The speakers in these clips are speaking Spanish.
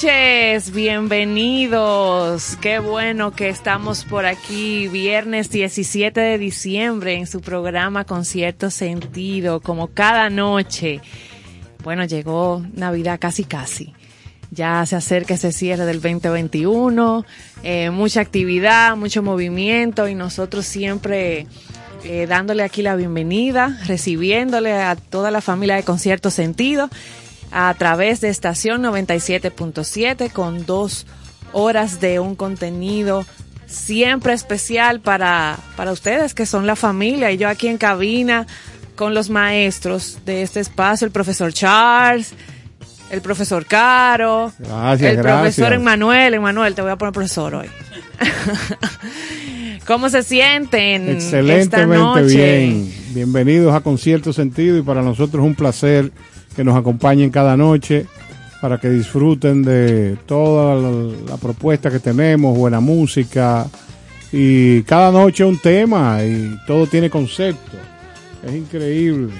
noches, bienvenidos. Qué bueno que estamos por aquí viernes 17 de diciembre en su programa con cierto sentido, como cada noche. Bueno, llegó Navidad casi casi. Ya se acerca ese cierre del 2021, eh, mucha actividad, mucho movimiento y nosotros siempre eh, dándole aquí la bienvenida, recibiéndole a toda la familia de Concierto Sentido a través de estación 97.7 con dos horas de un contenido siempre especial para, para ustedes que son la familia y yo aquí en cabina con los maestros de este espacio, el profesor Charles, el profesor Caro, Gracias, el gracias. profesor Emanuel, Emanuel, te voy a poner profesor hoy. ¿Cómo se sienten esta Excelentemente noche? bien. Bienvenidos a Concierto Sentido y para nosotros es un placer que nos acompañen cada noche para que disfruten de toda la, la propuesta que tenemos, buena música y cada noche un tema y todo tiene concepto. Es increíble.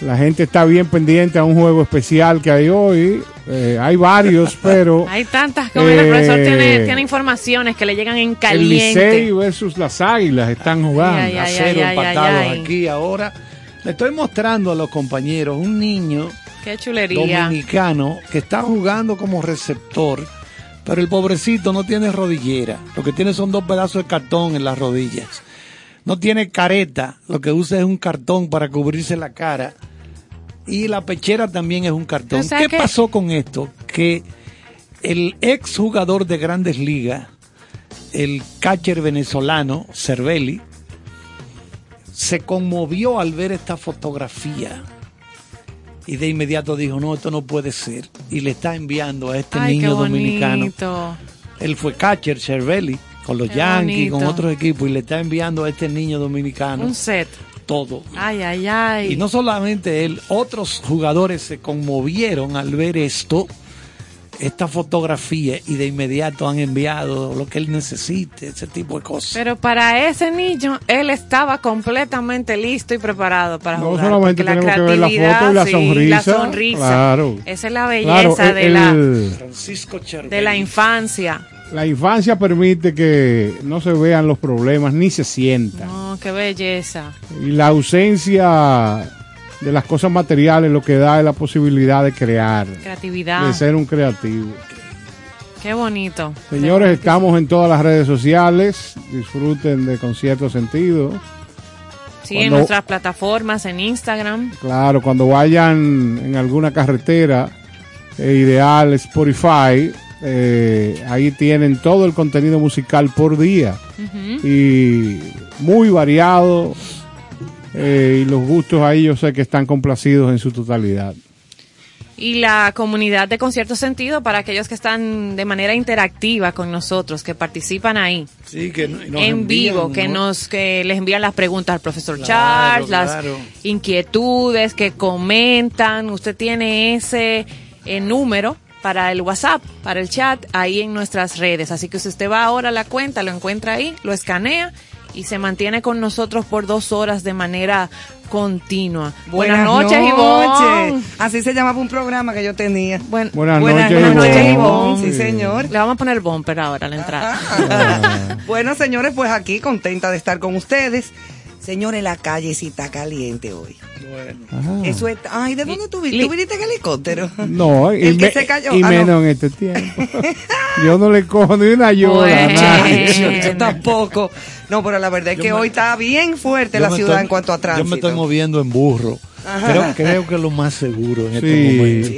La gente está bien pendiente a un juego especial que hay hoy. Eh, hay varios, pero Hay tantas como el Eh, profesor tiene, tiene informaciones que le llegan en el caliente. Licey versus las Águilas están jugando. Ay, ay, a cero ay, empatados ay, ay. aquí ahora. Le estoy mostrando a los compañeros un niño Qué chulería. dominicano que está jugando como receptor, pero el pobrecito no tiene rodillera. Lo que tiene son dos pedazos de cartón en las rodillas. No tiene careta, lo que usa es un cartón para cubrirse la cara. Y la pechera también es un cartón. O sea ¿Qué que- pasó con esto? Que el ex jugador de grandes ligas, el catcher venezolano, Cervelli, se conmovió al ver esta fotografía y de inmediato dijo, no, esto no puede ser. Y le está enviando a este Ay, niño dominicano. Él fue catcher, Cervelli, con los Qué Yankees, con otros equipos, y le está enviando a este niño dominicano Un set. todo. Ay, ay, ay. Y no solamente él, otros jugadores se conmovieron al ver esto, esta fotografía, y de inmediato han enviado lo que él necesite, ese tipo de cosas. Pero para ese niño, él estaba completamente listo y preparado para No jugar. solamente porque tenemos que ver la creatividad, foto y la sí, sonrisa, la sonrisa. claro. Esa es la Claro, belleza el- de, la, el- Francisco de la infancia. la infancia permite que no se vean los problemas ni se sientan. No, qué belleza. Y la ausencia de las cosas materiales lo que da es la posibilidad de crear, Creatividad. de ser un creativo. Qué bonito. Señores, estamos en todas las redes sociales. Disfruten de Concierto Sentido. Sí, en nuestras plataformas, en Instagram. Claro, cuando vayan en alguna carretera, eh, ideal Spotify, eh, ahí tienen todo el contenido musical por día. Y muy variado. Eh, y los gustos ahí yo sé que están complacidos en su totalidad. Y la comunidad de Concierto Sentido para aquellos que están de manera interactiva con nosotros, que participan ahí. Sí, que nos en envían, vivo, que ¿no? nos que les envían las preguntas al profesor Claro, Charles, las claro. inquietudes, que comentan. Usted tiene ese eh, número para el WhatsApp, para el chat, ahí en nuestras redes. Así que si usted va ahora a la cuenta, lo encuentra ahí, lo escanea y se mantiene con nosotros por dos horas de manera continua. Buenas, noches, Ivonne. Así se llamaba un programa que yo tenía. Buen- Buenas, Buenas noches, noches, Ivonne. Ivonne. Sí, señor. Le vamos a poner el bumper ahora a la entrada. Ah. bueno, señores, pues aquí contenta de estar con ustedes. Señores, la calle sí está caliente hoy. Bueno. Ajá. Eso es. Ay, ¿de dónde tú viniste? ¿Tú viniste en helicóptero? No, y, El que me- se cayó. y Ah, no. menos en este tiempo. Yo no le cojo ni una ayuda Bueno. yo tampoco. No, pero la verdad es que me- hoy está bien fuerte la ciudad estoy- en cuanto a tránsito. Yo me estoy moviendo en burro. Creo, creo que es lo más seguro en este Sí. momento.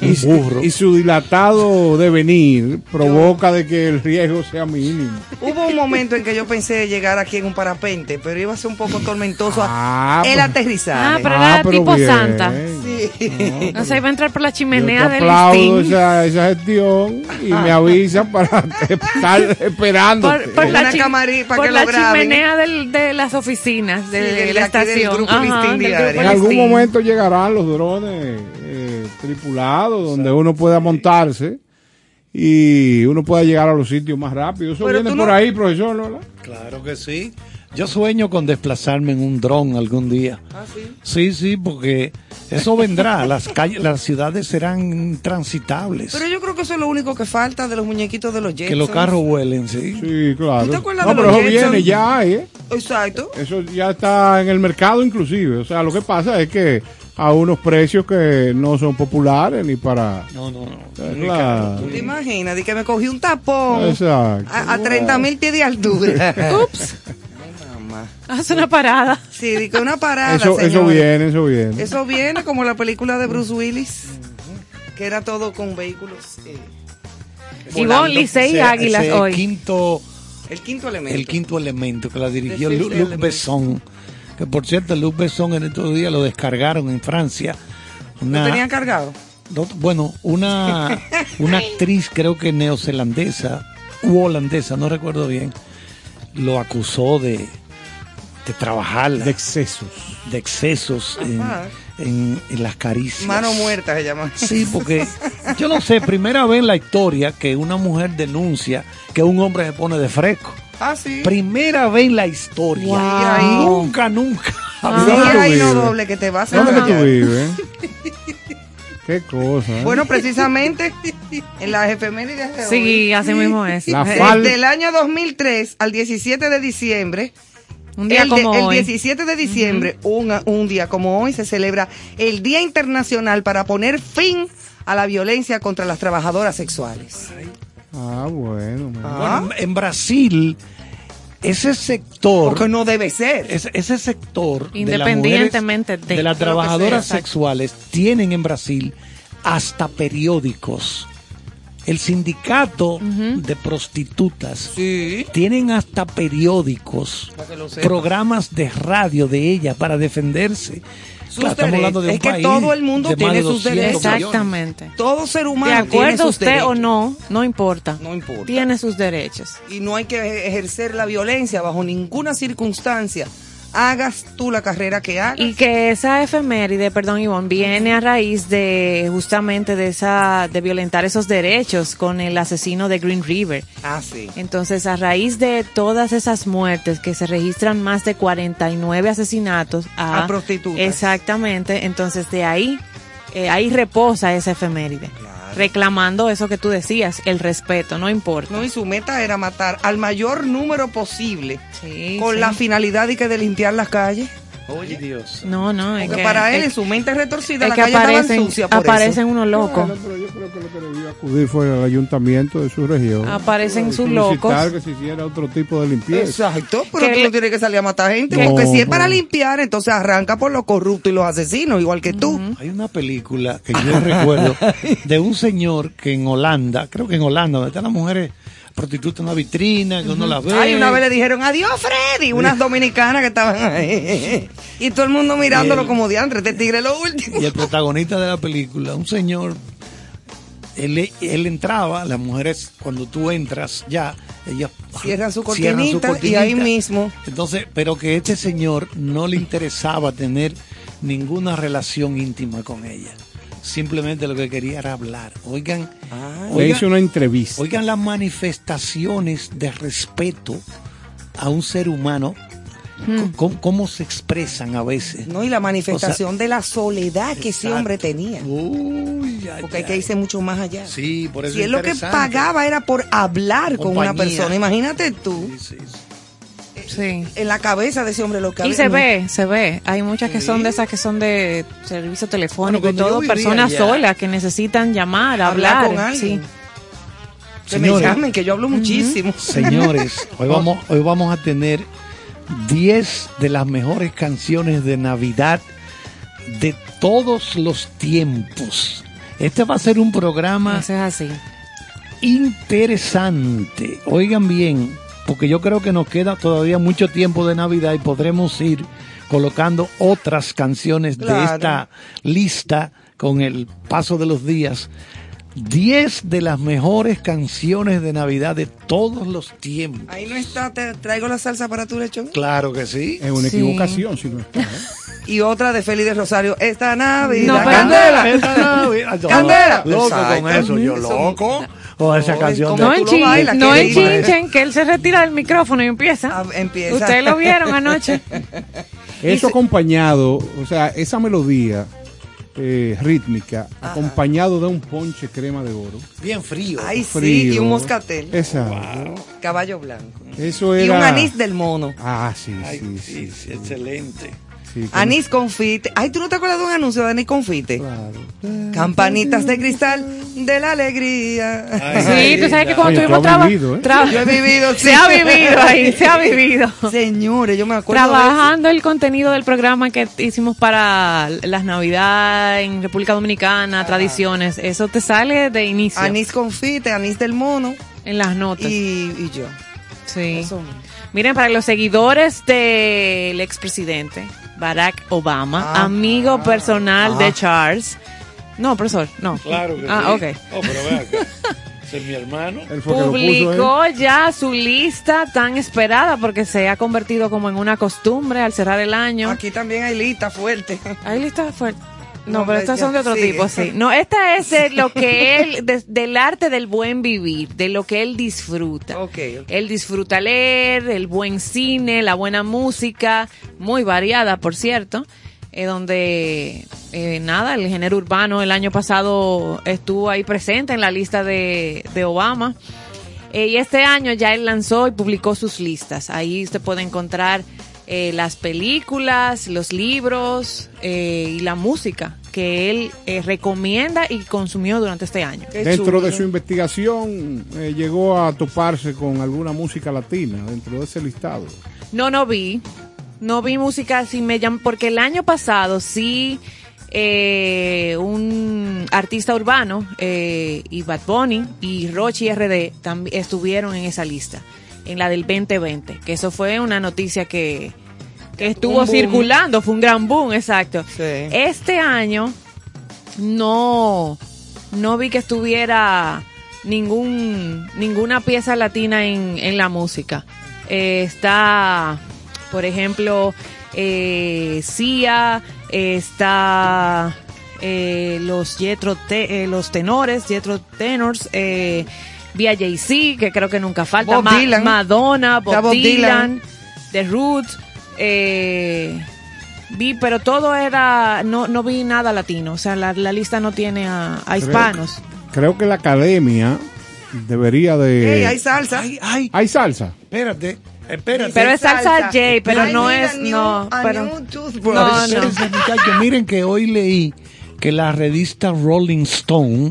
Y, Un burro. y su dilatado devenir provoca de que el riesgo sea mínimo. Hubo un momento en que yo pensé llegar aquí en un parapente, pero iba a ser un poco tormentoso Ah, el pues- aterrizaje. Ah, pero era tipo bien. Santa. Sí. No se iba a entrar por la chimenea del aplaudo listín. esa, esa gestión y me avisan para estar esperando. Por, por la, Una chi- camarí para por que la chimenea del- de las oficinas, de, Sí, la de aquí del estación. grupo Ajá, Listín del Diario. grupo En algún. Momento llegarán los drones eh, tripulados donde uno pueda montarse y uno pueda llegar a los sitios más rápido. Eso Pero viene por no- ahí, profesor. ¿verdad? Claro que sí. Yo sueño con desplazarme en un dron algún día. Ah, sí. Sí, sí, porque eso vendrá. Las calles, las ciudades serán transitables. Pero yo creo que eso es lo único que falta de los muñequitos de los Jetsons. que los carros vuelen, sí. Sí, claro. ¿Tú te acuerdas no, de pero los eso Jetsons? viene ya, hay, ¿eh? Exacto. Eso ya está en el mercado inclusive. O sea, lo que pasa es que a unos precios que no son populares ni para... No, no, no. La- caro, ¿Te imaginas? De que me cogí un tapón Exacto. a, a 30 mil pies de altura. Ups, Hace una parada. Sí, que una parada, Eso, eso viene, eso viene. Eso viene como la película de Bruce Willis, que era todo con vehículos. eh, Ivonne. Licey y Águilas ese hoy. Quinto, El quinto elemento. el quinto elemento que la dirigió Luc Element. Besson. Que por cierto, Luc Besson en estos días lo descargaron en Francia. ¿Lo Una, tenían cargado? no, bueno, una, una actriz, creo que neozelandesa u holandesa, no recuerdo bien, lo acusó de, de trabajar De excesos. de excesos en, Ajá. en- en las caricias. Mano muerta se llama. Sí, porque yo no sé, primera vez en la historia que una mujer denuncia que un hombre se pone de fresco. Ah, sí. Primera vez en la historia. Wow. Nunca, nunca. ¿Dónde Sí, tú ahí no doble que te vas a ¿Dónde que tú vives? Qué cosa. ¿eh? Bueno, precisamente en las efemérides de hoy. Sí, así mismo es. La Desde fal- el año 2003 al 17 de diciembre, Un día el, de- como el hoy. 17 de diciembre, un, un día como hoy, se celebra el Día Internacional para poner fin a la violencia contra las trabajadoras sexuales. Ah, bueno. Ah. Bueno, en Brasil, ese sector, Porque no debe ser. ese, ese sector, de las Independientemente mujeres- de- de las de que trabajadoras sea, sexuales, tienen en Brasil hasta periódicos. El sindicato de prostitutas Sí. tienen hasta periódicos, programas de radio de ella para defenderse. Claro, estamos hablando de. Es que país todo el mundo de tiene de sus 200 derechos. Exactamente. Todo ser De humano tiene acuerdo sus usted derechos. o no, no importa. No importa. Tiene sus derechos. y no hay que ejercer la violencia bajo ninguna circunstancia hagas tú la carrera que hagas. Y que esa efeméride, perdón Ivonne, viene a raíz de justamente de esa, de violentar esos derechos con el asesino de Green River. ah, sí. Entonces, a raíz de todas esas muertes, que se registran más de 49 asesinatos a, A prostitutas. Exactamente. Entonces, de ahí, eh, ahí reposa esa efeméride. Reclamando eso que tú decías, el respeto, no importa. No, y su meta era matar al mayor número posible Sí, con sí. la finalidad de que de limpiar las calles. Oye, Dios. No, no, es Porque que, para él, es- en su mente retorcida, es la que calle aparecen, sucia por aparecen eso. unos locos. Pero yo creo que lo que debió acudir fue al ayuntamiento de su región. Aparecen sus locos. que se hiciera otro tipo de limpieza. Exacto, pero Que tú le- no tienes que salir a matar gente, porque si es para limpiar, entonces arranca por los corruptos y los asesinos, igual que tú. Hay una película que yo recuerdo de un señor que en Holanda, creo que en Holanda, donde están las mujeres prostitutas en una vitrina, que uno las ve. Ay, una vez le dijeron adiós, Freddy, unas dominicanas que estaban ahí. Y todo el mundo mirándolo Bien. como diantre, este tigre es lo último. Y el protagonista de la película, un señor, él, él entraba, las mujeres, cuando tú entras ya, ellas Cierran su cierran su cortinita y ahí mismo. Entonces, pero que este señor no le interesaba tener ninguna relación íntima con ella. Simplemente lo que quería era hablar. Oigan, Le oigan, hice una entrevista. oigan las manifestaciones de respeto a un ser humano, Hmm. cómo, cómo se expresan a veces. No, y la manifestación de la soledad que ese hombre tenía. Uy, ay, Porque hay ay. que irse mucho más allá. Sí, por eso Si él lo que pagaba era por hablar con una persona, imagínate tú, Sí, sí, sí. Sí. en la cabeza de ese hombre lo que Y se no. ve, se ve. Hay muchas que son de esas que son de servicio telefónico Bueno, y todo, personas allá- solas que necesitan llamar, hablar hablar. con alguien. Sí. Que me Señores. llamen, que yo hablo muchísimo. Señores, hoy vamos, hoy vamos a tener 10 de las mejores canciones de Navidad de todos los tiempos. Este va a ser un programa Eso es así. interesante. Oigan bien, porque yo creo que nos queda todavía mucho tiempo de Navidad y podremos ir colocando otras canciones de esta lista con el paso de los días. 10 de las mejores canciones de Navidad de todos los tiempos. Ahí no está, te traigo la salsa para tu lechón. Claro que sí. Es una Sí. equivocación si no está. ¿eh? Y otra de Félix de Rosario, esta Navidad. No, ¡Candela! Esta Navidad- Candela. Loco con eso, yo loco. Esa canción ¿cómo No en lo chin- bailas, no qué en chinchen, que él se retira del micrófono y empieza. Ah, empieza. Ustedes lo vieron anoche. Eso acompañado, o sea, esa melodía eh, rítmica, acompañado de un ponche crema de oro. Bien frío. Ay, sí, Frío. y un moscatel. Exacto. Caballo blanco. Eso Y un anís del mono. Ah, sí, Ay, sí, sí, sí. sí, excelente. Sí, Anís confite. Ay, ¿tú no te acuerdas de un anuncio de anís confite? Claro. Campanitas de cristal de la alegría. Ay, Sí, tú sabes que cuando Oye, tú estuvimos has traba- vivido, ¿eh? tra- Yo he vivido, sí. Se ha vivido ahí, se ha vivido. Señores, yo me acuerdo de Trabajando el contenido del programa que hicimos para las Navidad en República Dominicana, tradiciones, eso te sale de inicio anís confite, anís del mono en las notas. y, y yo. sí. Eso. Miren, para los seguidores del expresidente Barack Obama, Ah. amigo personal Ah. de Charles. No, profesor, no. Claro que Ah, sí. ok. Oh, pero ve acá. Ese es mi hermano. Él fue que lo puso. Publicó ya su lista tan esperada porque se ha convertido como en una costumbre al cerrar el año. Aquí también hay lista fuerte. Hay lista fuerte. No, No, pero estas son de otro sigue. tipo, sí. No, esta es de lo que él, de- del arte del buen vivir, de lo que él disfruta. Ok, ok. Él disfruta leer, el buen cine, la buena música, muy variada, por cierto, eh, donde, eh, nada, el género urbano el año pasado estuvo ahí presente en la lista de, de Obama. Eh, y este año ya él lanzó y publicó sus listas. Ahí usted puede encontrar eh, las películas, los libros eh, y la música que él eh, recomienda y consumió durante este año. Qué Dentro chulo. de su investigación eh, llegó a toparse con alguna música latina dentro de ese listado. No, no vi. No vi música así me llam- porque el año pasado sí eh, un artista urbano eh, y Bad Bunny y Rochi RD también estuvieron en esa lista, en la del 2020, que eso fue una noticia que, que estuvo circulando, fue un gran boom, exacto. Sí. Este año no, no vi que estuviera ningún, ninguna pieza latina en, en la música. Eh, está, por ejemplo, eh, Sia, eh, está eh, los Jetro Te- eh, los tenores, Jetro Tenors, eh, vía Jay-Z, que creo que nunca falta, Bob Ma- Dylan. Madonna, Bob, Dylan, Dylan. The Roots, eh, vi, pero todo era, no, no vi nada latino, o sea, la, la lista no tiene a, a hispanos. Creo que la academia debería de... Ey, hay salsa. Ay, ay, ¿Hay salsa. espérate, espérate. Pero es salsa Jay, pero I no es, a new- no, a pero... No, no. Miren que hoy leí que la revista Rolling Stone,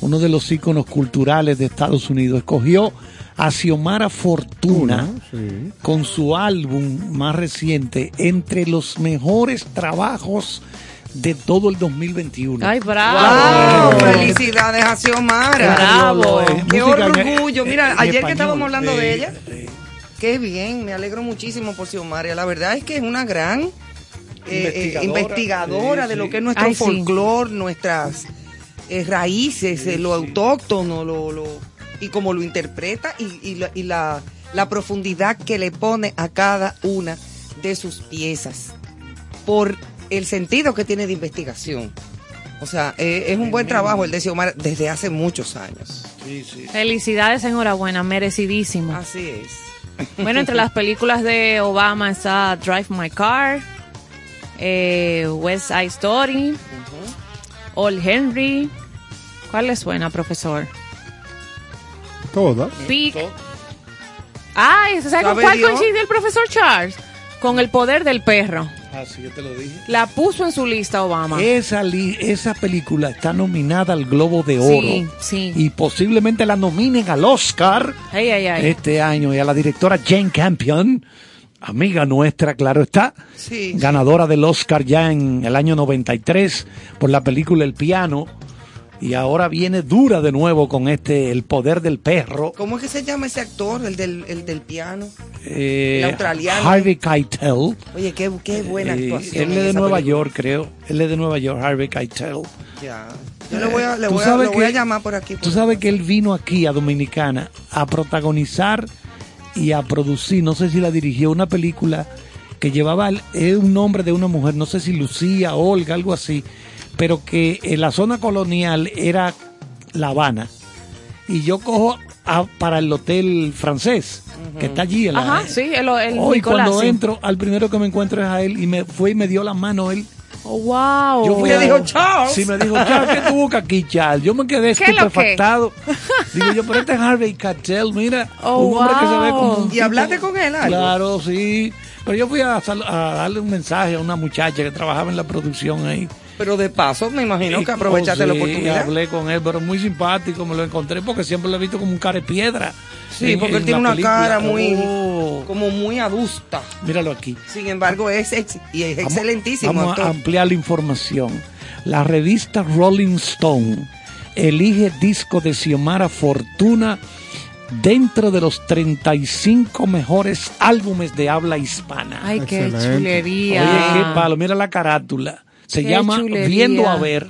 uno de los íconos culturales de Estados Unidos, escogió a Xiomara Fortuna Sí. con su álbum más reciente entre los mejores trabajos de todo el 2021. Ay, bravo. Wow, felicidades a Xiomara. Bravo. Qué Música en- orgullo. Mira, en ayer que estábamos hablando de Eh, ella, qué bien, me alegro muchísimo por Xiomara. La verdad es que es una gran eh, eh, Investigadora. investigadora Sí, de sí. lo que es nuestro folclore, nuestras eh, raíces, eh, lo autóctono, lo, lo- y cómo lo interpreta y, y la, y la- la profundidad que le pone a cada una de sus piezas por el sentido que tiene de investigación. O sea, eh, es un buen trabajo el de Xiomara desde hace muchos años. Sí, sí. Felicidades, enhorabuena, merecidísimo. Así es. Bueno, entre las películas de Obama está Drive My Car, eh, West Side Story, Old Henry. ¿Cuál le suena, profesor? Todas. Peak. Ay, ¿sabe con ¿Sabe cuál coincidió el profesor Charles? Con el poder del perro. Ah, sí, yo te lo dije. La puso en su lista Obama. Esa, li- esa película está nominada al Globo de Sí, Oro sí. y posiblemente la nominen al Oscar Ay, ay, ay. este año y a la directora Jane Campion, amiga nuestra, claro está, Sí, ganadora del Oscar ya en el año 93 por la película El Piano y ahora viene dura de nuevo con este El Poder del Perro. ¿Cómo es que se llama ese actor, el del, el del piano? Eh, El australiano. Harvey Keitel. Oye, qué, qué buena Eh, actuación. él es de Nueva película. York, creo. Él es de Nueva York, Harvey Keitel. Ya. Yo le voy a, le voy a, voy llamar por aquí. Tú sabes que él vino aquí a Dominicana a protagonizar y a producir, no sé si la dirigió, una película que llevaba el- un nombre de una mujer, no sé si Lucía, Olga, algo así, pero que en la zona colonial era La Habana. Y yo cojo a- para el hotel francés, que está allí en la Ajá, sí, el, el Hoy Nicolás, cuando sí. entro, al primero que me encuentro es a él y me fue y me dio la mano él. Oh, wow. Yo fui Le a- dijo, "Charles". Sí, me dijo, Charles, ¿qué tú buscas aquí, Charles? Yo me quedé estupefactado. Digo yo, pero este es Harvey Keitel, mira. Oh, un hombre que se ve como un ¿Y hablaste con él algo? Claro, sí. Pero yo fui a, a darle un mensaje a una muchacha que trabajaba en la producción ahí. Pero de paso, me imagino que aprovechaste Oh, la sí, oportunidad. hablé con él, pero muy simpático, me lo encontré porque siempre lo he visto como un cara de piedra. Sí, en- porque en él tiene una película. cara muy, Oh, como muy adusta. míralo aquí. Sin embargo, es, ex- y es Vamos- excelentísimo. Vamos actor. a ampliar la información. La revista Rolling Stone elige disco de Xiomara Fortuna dentro de los 35 mejores álbumes de habla hispana. Ay, qué Excelente. chulería. Oye, qué palo, mira la carátula. Se Qué llama chulería. Viendo a ver.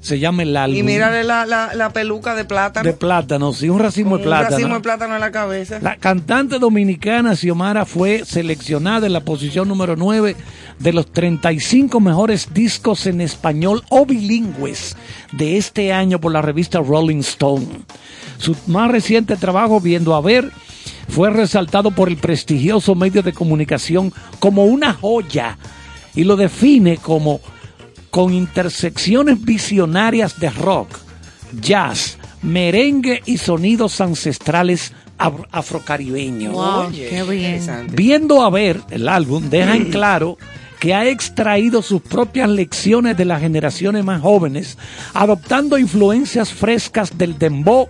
Se llama el álbum. Y mírale la, la, la peluca de plátano. de plátano, sí, un racimo con de Un plátano. racimo de plátano en la cabeza. La cantante dominicana Xiomara fue seleccionada en la posición número 9 de los 35 mejores discos en español o bilingües de este año por la revista Rolling Stone. Su más reciente trabajo, Viendo a ver, fue resaltado por el prestigioso medio de comunicación como una joya y lo define como con intersecciones visionarias de rock, jazz, merengue y sonidos ancestrales af- afrocaribeños. Wow, qué bien. Viendo a ver el álbum, deja en claro que ha extraído sus propias lecciones de las generaciones más jóvenes, adoptando influencias frescas del dembow,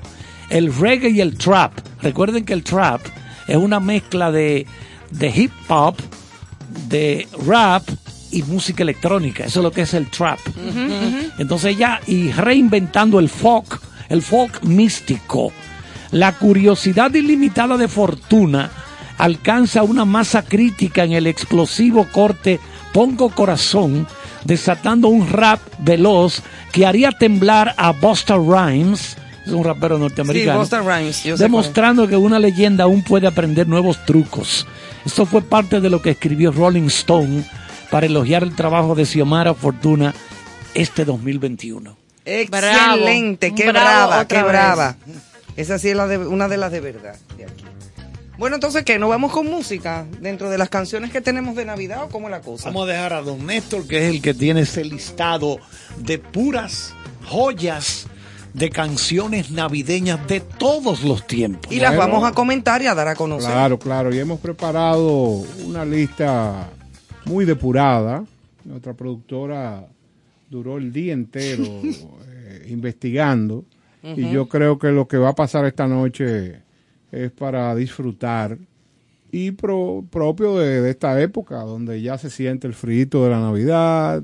el reggae y el trap. Recuerden que el trap es una mezcla de, de hip hop, de rap y música electrónica. Eso es lo que es el trap. Entonces ya, y reinventando el folk, el folk místico. La curiosidad ilimitada de Fortuna alcanza una masa crítica en el explosivo corte Pongo Corazón, desatando un rap veloz que haría temblar a Busta Rhymes, es un rapero Sí, norteamericano, Busta Rhymes. yo sé demostrando que una leyenda aún puede aprender nuevos trucos. Esto fue parte de lo que escribió Rolling Stone para elogiar el trabajo de Xiomara Fortuna este 2021. Excelente, qué Bravo, brava, qué vez. brava. Esa sí es la de, una de las de verdad de aquí. Bueno, entonces, ¿qué? ¿Nos vamos con música dentro de las canciones que tenemos de Navidad o cómo es la cosa? Vamos a dejar a don Néstor, que es el que tiene ese listado de puras joyas de canciones navideñas de todos los tiempos. y las Bueno. vamos a comentar y a dar a conocer. Claro, claro. Y hemos preparado una lista muy depurada. Nuestra productora duró el día entero eh, investigando. Y yo creo que lo que va a pasar esta noche es para disfrutar. Y pro- propio de, de esta época, donde ya se siente el frito de la Navidad.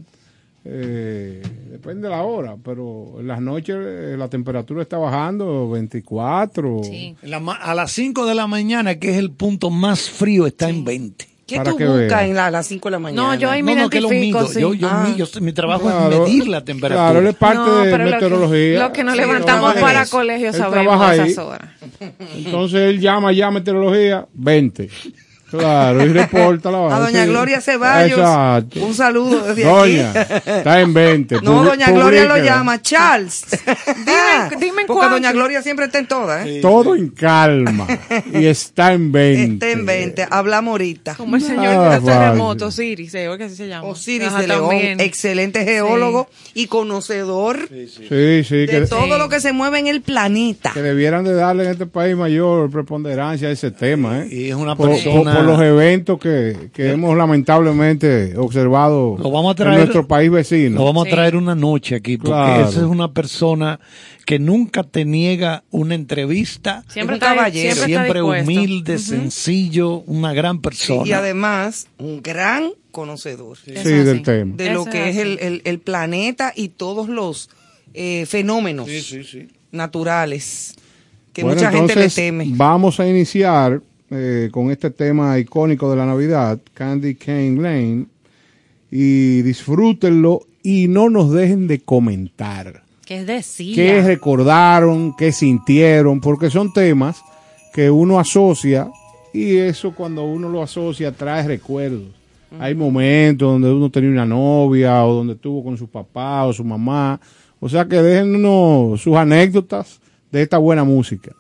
Eh, depende de la hora, pero en las noches eh, la temperatura está bajando 24. Sí. La ma- a las 5 de la mañana, que es el punto más frío, está en 20. ¿Qué para tú que buscas vea. en la- a las 5 de la mañana? No, yo ahí me No, no, que lo identifico, mido. sí. Yo, yo, Ah. mido. mi trabajo Claro, es medir la temperatura. Claro, él es parte No, de pero lo que- meteorología. Lo que nos Sí, levantamos para eso. colegio Él sabemos esas horas. Entonces él llama ya a meteorología, 20. Claro, y reporta la A vaina, doña sí. Gloria Ceballos, Exacto. un saludo desde Doña, aquí. está en 20. No, doña Gloria lo llama Charles. Dime- dime en Porque cuánto. doña Gloria siempre está en todas, ¿eh? Todo en calma. y está en 20. Está en 20. Hablamos ahorita. Como el señor Ah, de terremoto. Osiris, eh, ¿o qué así se llama? Osiris Ajá, de León, también. excelente geólogo y conocedor Sí, sí, de que, todo Sí. lo que se mueve en el planeta. que debieran de darle en este país mayor preponderancia a ese tema. ¿eh? Y es una por, persona- por- los eventos que, que hemos lamentablemente observado Lo vamos a traer- en nuestro país vecino. Lo vamos Sí. a traer una noche aquí, porque Claro. esa es una persona que nunca te niega una entrevista. Siempre Es un caballero. siempre, humilde, sencillo, una gran persona. Y además, un gran conocedor Sí, del tema. de lo que es el, el- el planeta y todos los eh, fenómenos naturales que Bueno, mucha gente le entonces, teme. Vamos a iniciar eh, con este tema icónico de la Navidad, Candy Cane Lane, y disfrútenlo y no nos dejen de comentar ¿Qué es decir? qué recordaron, qué sintieron, porque son temas que uno asocia y eso cuando uno lo asocia trae recuerdos. Hay momentos donde uno tenía una novia o donde estuvo con su papá o su mamá. O sea que déjennos sus anécdotas de esta buena música.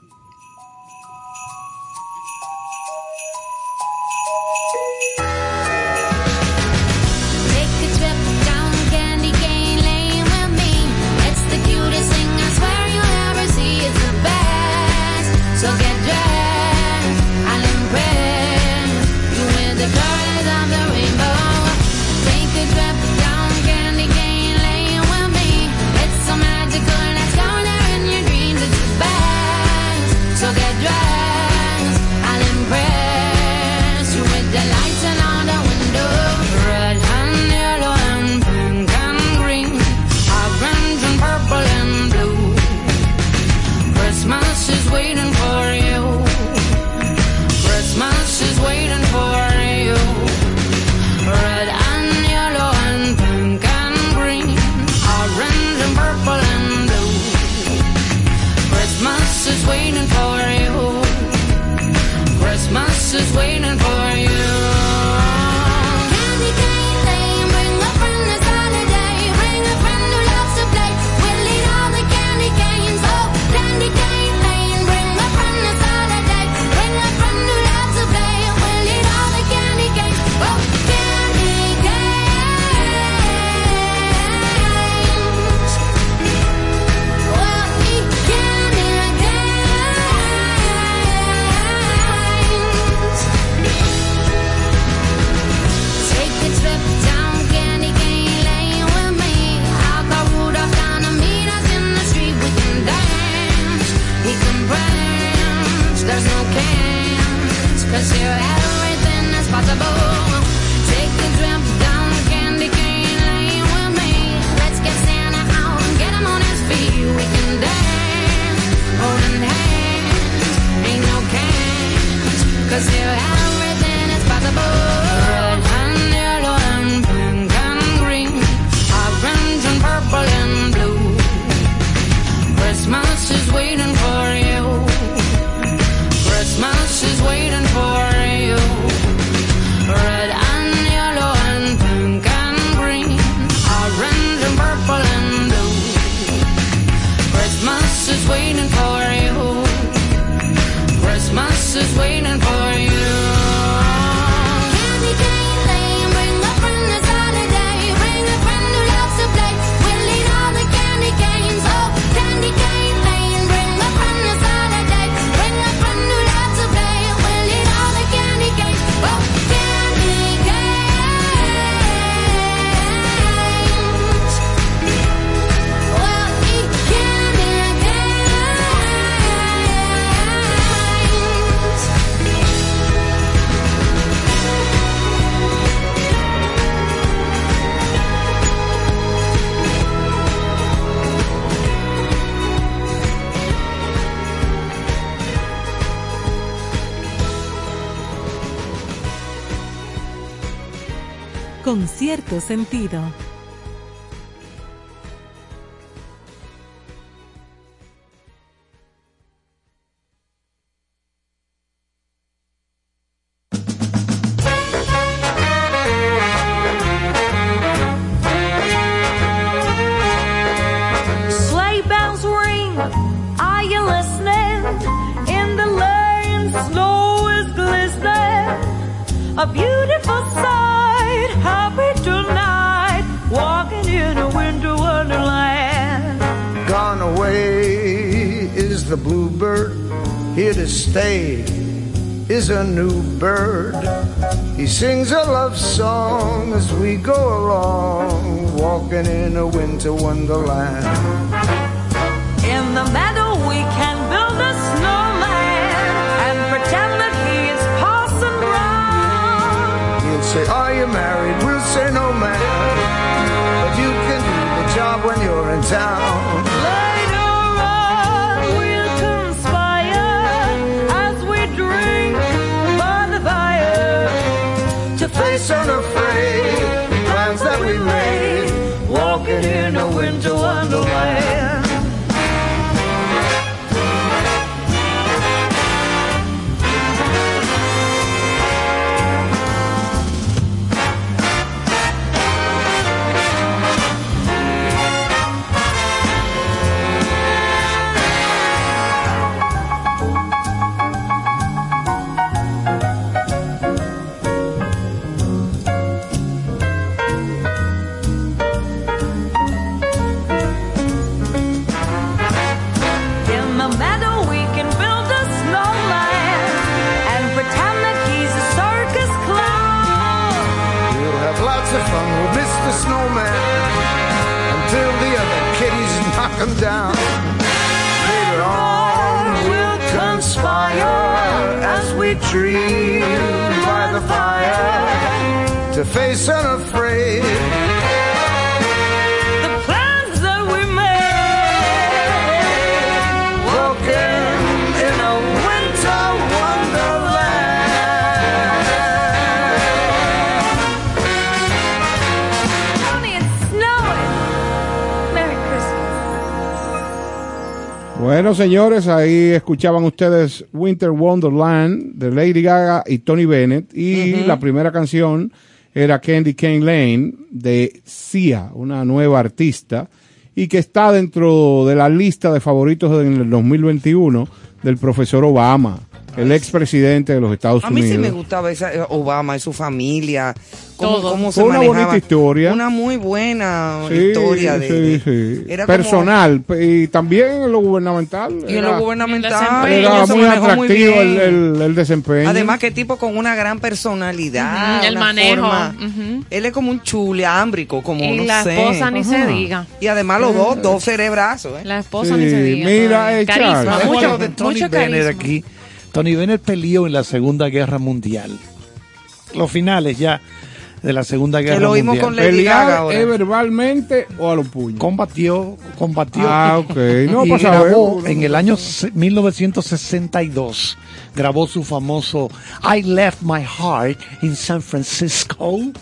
Sentido. Is a new bird. He sings a love song as we go along, walking in a winter wonderland. In the meadow, we can build a snowman and pretend that he is Parson Brown. He'll say, Are you married? We'll say, No, man. But you can do the job when you're in town. Winter wonderland. To face unafraid. The plans that we made, Walking in a winter wonderland. Tony, it's snowing. Merry Christmas. Bueno, señores, ahí escuchaban ustedes Winter Wonderland de Lady Gaga y Tony Bennett. Y la primera canción era Candy Cane Lane de Sia, una nueva artista, y que está dentro de la lista de favoritos en el 2021 del profesor Obama, el expresidente de los Estados A mí Unidos. sí me gustaba esa, eh, Obama y su familia, cómo, cómo se Fue una manejaba. bonita historia. Una muy buena Sí, historia de, sí, de- sí. era como- personal pe- y también en lo gubernamental. y en era- lo gubernamental era se muy manejó muy atractivo el, el- el desempeño. Además que tipo con una gran personalidad, Ujú, el una manejo, forma- ujú. Él es como un chuleámbrico, como Y no la sé. esposa ni se Ajá. diga. Y además los dos, dos cerebrazos, ¿eh? La esposa Sí, ni se diga. mira, eh, carisma, mucho, lo de Tony mucho Bennett carisma. aquí. Tony Bennett peleó en la Segunda Guerra Mundial. Los finales ya de la Segunda Guerra Que lo oímos Mundial. con Lady Gaga ¿Pelear ahora. es verbalmente o a los puños? Combatió, combatió. Ah, ok. No, y saber. grabó en el año se- 1962, grabó su famoso I Left My Heart in San Francisco.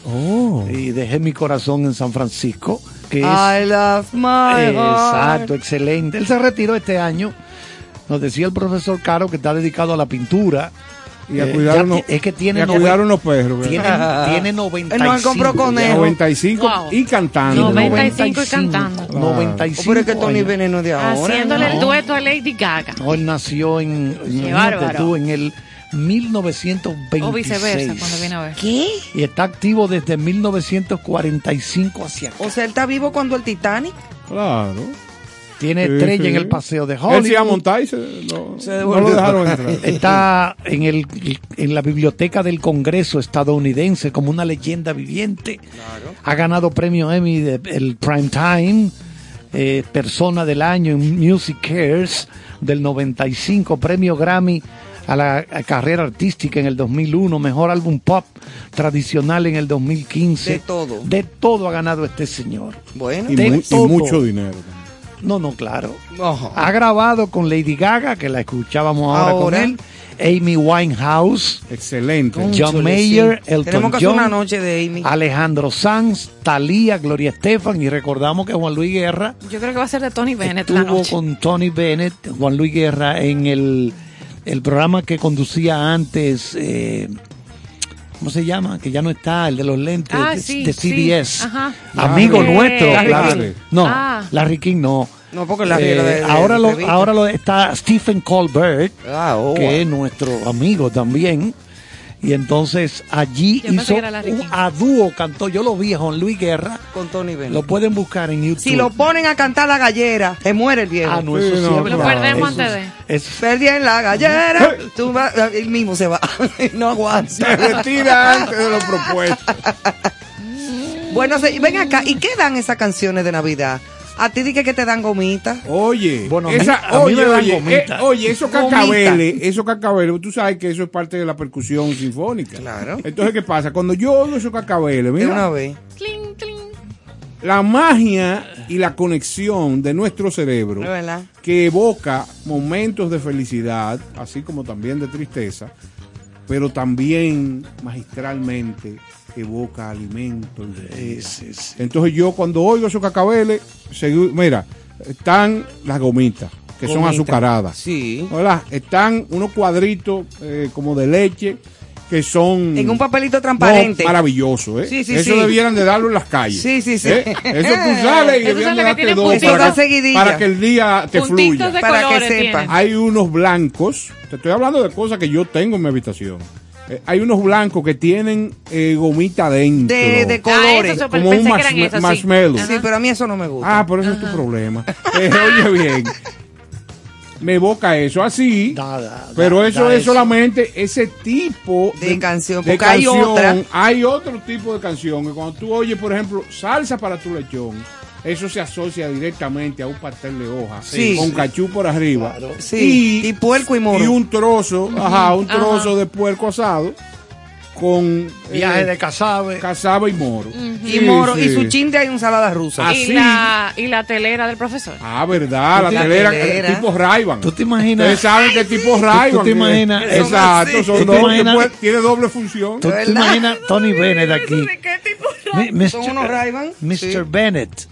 Oh. Y dejé mi corazón en San Francisco. Que es, I love my heart. Exacto, excelente. Él se retiró este año. Nos decía el profesor Caro que está dedicado a la pintura. Y a Eh, cuidar, ya unos, es que tiene y a cuidar unos perros. Tiene, tiene 95. Él no compró conejo. 95 Wow. y cantando. 95 y cantando. 95 Oh, pero es que Tony. Veneno de ahora. Haciéndole el No. dueto a Lady Gaga. No, él nació en, bárbaro. tú, en el 1926. O viceversa, cuando viene a ver. ¿Qué? Y está activo desde 1945 hacia acá. O sea, él está vivo cuando el Titanic. Claro. Tiene Sí, estrella sí. en el paseo de Él se iba a Hollywood. montar y se, no, Se no lo dejaron entrar. Está en, el, en la biblioteca del Congreso estadounidense como una leyenda viviente. Ha ganado premio Emmy de el Prime Time, eh, Persona del Año en Music Cares del 95, premio Grammy a la a carrera artística en el 2001, mejor álbum pop tradicional en el 2015. De todo. De todo ha ganado este señor. Bueno. Y, de mu- y todo. mucho dinero. No, no, claro. Ojo. Ha grabado con Lady Gaga, que la escuchábamos ahora, Ahora. con él, Amy Winehouse, Excelente. John Mayer, sí. Elton Tenemos que hacer John, una noche de Amy. Alejandro Sanz, Thalía, Gloria Estefan y recordamos que Juan Luis Guerra Yo creo que va a ser de Tony Bennett la estuvo noche. con Tony Bennett, Juan Luis Guerra en el, el programa que conducía antes, eh, ¿cómo se llama? Que ya no está, el de los lentes Ah, de, sí, de sí. CBS. Ajá. Amigo Larry. nuestro, Larry claro. King. No, Ah. Larry King no. No, porque la Eh, de- de- de- ahora, de lo, ahora lo está Stephen Colbert, Ah, oh, que es nuestro amigo también. Y entonces allí Yo hizo un- a dúo cantó, yo lo vi a Juan Luis Guerra, Con Tony Bennett. lo pueden buscar en YouTube. Si lo ponen a cantar la gallera, se muere el viejo. Ah, no, eso sí no, Lo perdemos Eso antes es- es- Perdí en la gallera. Tú vas- él mismo se va. no aguanta. Se retira antes de lo propuesto. Bueno, se- ven acá. ¿Y qué dan esas canciones de Navidad? A ti dije que te dan gomitas. Oye, Bueno, a mí- esa, a mí oye, me dan oye, gomita. eh, oye, esos Gomita. cacabeles, esos cacabeles, tú sabes que eso es parte de la percusión sinfónica. Claro. Entonces, ¿qué pasa? Cuando yo oigo esos cacabeles, De una mira, vez. Cling, cling. la magia y la conexión de nuestro cerebro ¿No es verdad? que evoca momentos de felicidad, así como también de tristeza, pero también magistralmente evoca alimento. y bebida. Entonces yo cuando oigo esos cacabeles, segu- mira, están las gomitas, que son azucaradas. Sí. ¿verdad? Están unos cuadritos eh, como de leche que son... En un papelito transparente. No, maravilloso, ¿eh? Sí, sí, Eso sí. debieran de darlo en las calles. Sí, sí, sí. ¿eh? Eso tú sales y debieran de que darte dos para, seguidillas. para que el día te Puntitos fluya. de Para que tienen. Hay unos blancos, te estoy hablando de cosas que yo tengo en mi habitación. Eh, hay unos blancos que tienen eh, gomita dentro. De, de Ah, colores. eso como un sí. marshmallow. Sí, pero a mí eso no me gusta. Ah, pero ese es tu problema. Eh, oye bien, me evoca eso así. Da, da, da, Pero eso es solamente ese tipo De canción, de porque hay canción. otra. Hay otro tipo de canción que cuando tú oyes, por ejemplo, salsa para tu lechón, eso se asocia directamente a un pastel de hoja Sí. con cachú por arriba. Sí, y puerco y moro. Y un trozo, ajá, un Ajá. trozo de puerco asado con Viaje eh, de Casabe. casaba y moro. y Sí, moro. Y sí. su chin de hay ensalada rusa. Ah, Y sí. la, y la telera del profesor. Ah, verdad, la, La telera, telera. el tipo Rayban. ¿Tú te imaginas? Ustedes saben que tipo Rayban. tú te imaginas- Exacto, Son así. ¿Tú te que puede- tiene doble función. ¿Tú te imaginas Tony Bennett aquí? Mr. Son unos Ray-Ban. Mr. Sí. Bennett.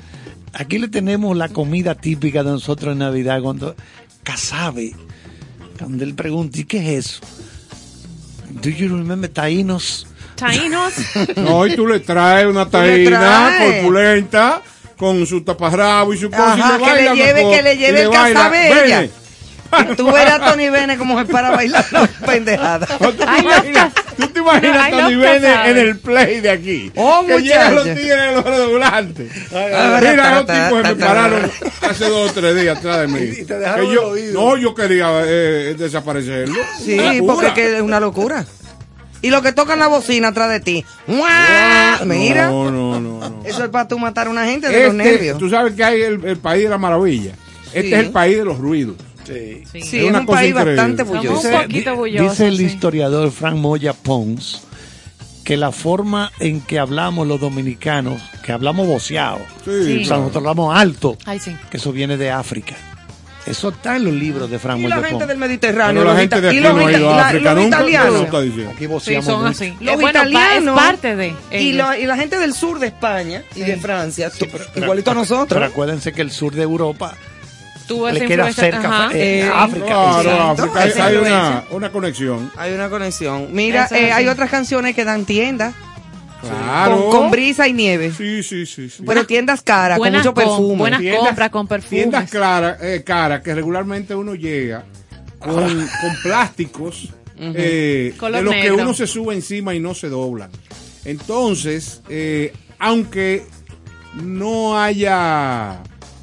Aquí le tenemos la comida típica de nosotros en Navidad cuando casabe. Cuando él pregunta, ¿y qué es eso? Do you remember taínos? Taínos. No, y tú le traes una taína traes. corpulenta con su taparrabo y su cosa. Ajá, y le que le lleve- mejor, que le y lleve el casabe ella. Tú verás a Tony Bennett como se para bailar la pendejada. ¿Tú te imaginas, Cas- tú te imaginas No, a Tony Bennett en el play de aquí? Oh, que llegan los tigres los redoblantes. Mira, los tipos que ta, me pararon hace dos o tres días atrás de mí. Y te dejaron Que yo- el oído. No, yo quería eh, desaparecerlo. Sí, porque es que es una locura. Y lo que tocan la bocina atrás de ti. ¡Mua! Mira. No, no, no, no. Eso es para tú matar a una gente de los Este, nervios. tú sabes que hay el, el país de la maravilla. Este Sí. es el país de los ruidos. Sí. Sí, es un país increíble. bastante bulloso. un poquito bullosos, Dice el sí. historiador Frank Moya Pons que la forma en que hablamos los dominicanos, que hablamos voceado, Sí, Sí. o sea, nosotros hablamos alto, Ay, sí. que eso viene de África. Eso está en los libros de Frank Y Moya la gente Pons. del Mediterráneo. Pero la gente de aquí y no los ha ido a África los nunca. ¿qué italianos. Aquí Sí, son así. Los bueno, italianos es parte de y, lo- y la gente del sur de España y de Francia, igualito a Pero nosotros. acuérdense que el sur de Europa Tuvo esa le queda influencia- cerca ajá. eh, Eh, África. Claro, África, hay, una, una conexión. Hay una conexión. Mira, eh, hay otras canciones que dan tiendas Claro. con, con brisa y nieve. Sí, sí, sí. sí. Pero tiendas caras, con Buenas mucho perfume. buenas Tiendas- compras con perfumes. Tiendas eh, caras que regularmente uno llega con, con plásticos eh, Color de los que uno se sube encima y no se doblan. Entonces, eh, aunque no haya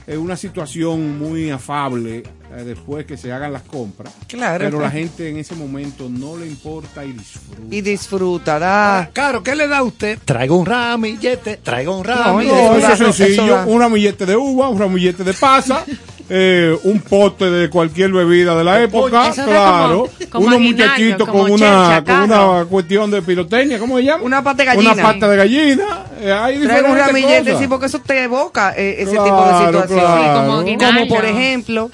eh, una situación muy afable eh, después que se hagan las compras, Claro. pero la gente en ese momento no le importa y disfruta. Y disfrutará. Claro, ¿qué le da a usted? Traigo un ramillete, traigo un ramillete. No, eso es sencillo. Un ramillete de uva, un ramillete de pasa, eh, un pote de cualquier bebida de la época, Eso claro. como- como unos muchachitos con una, con cuestión de pirotecnia, ¿cómo se llama? Una pata de gallina. Una pata de gallina. eh, hay Traigo un diferentes ramillete, sí, porque eso te evoca eh, ese Claro, tipo de situación. claro. Sí, como por ejemplo,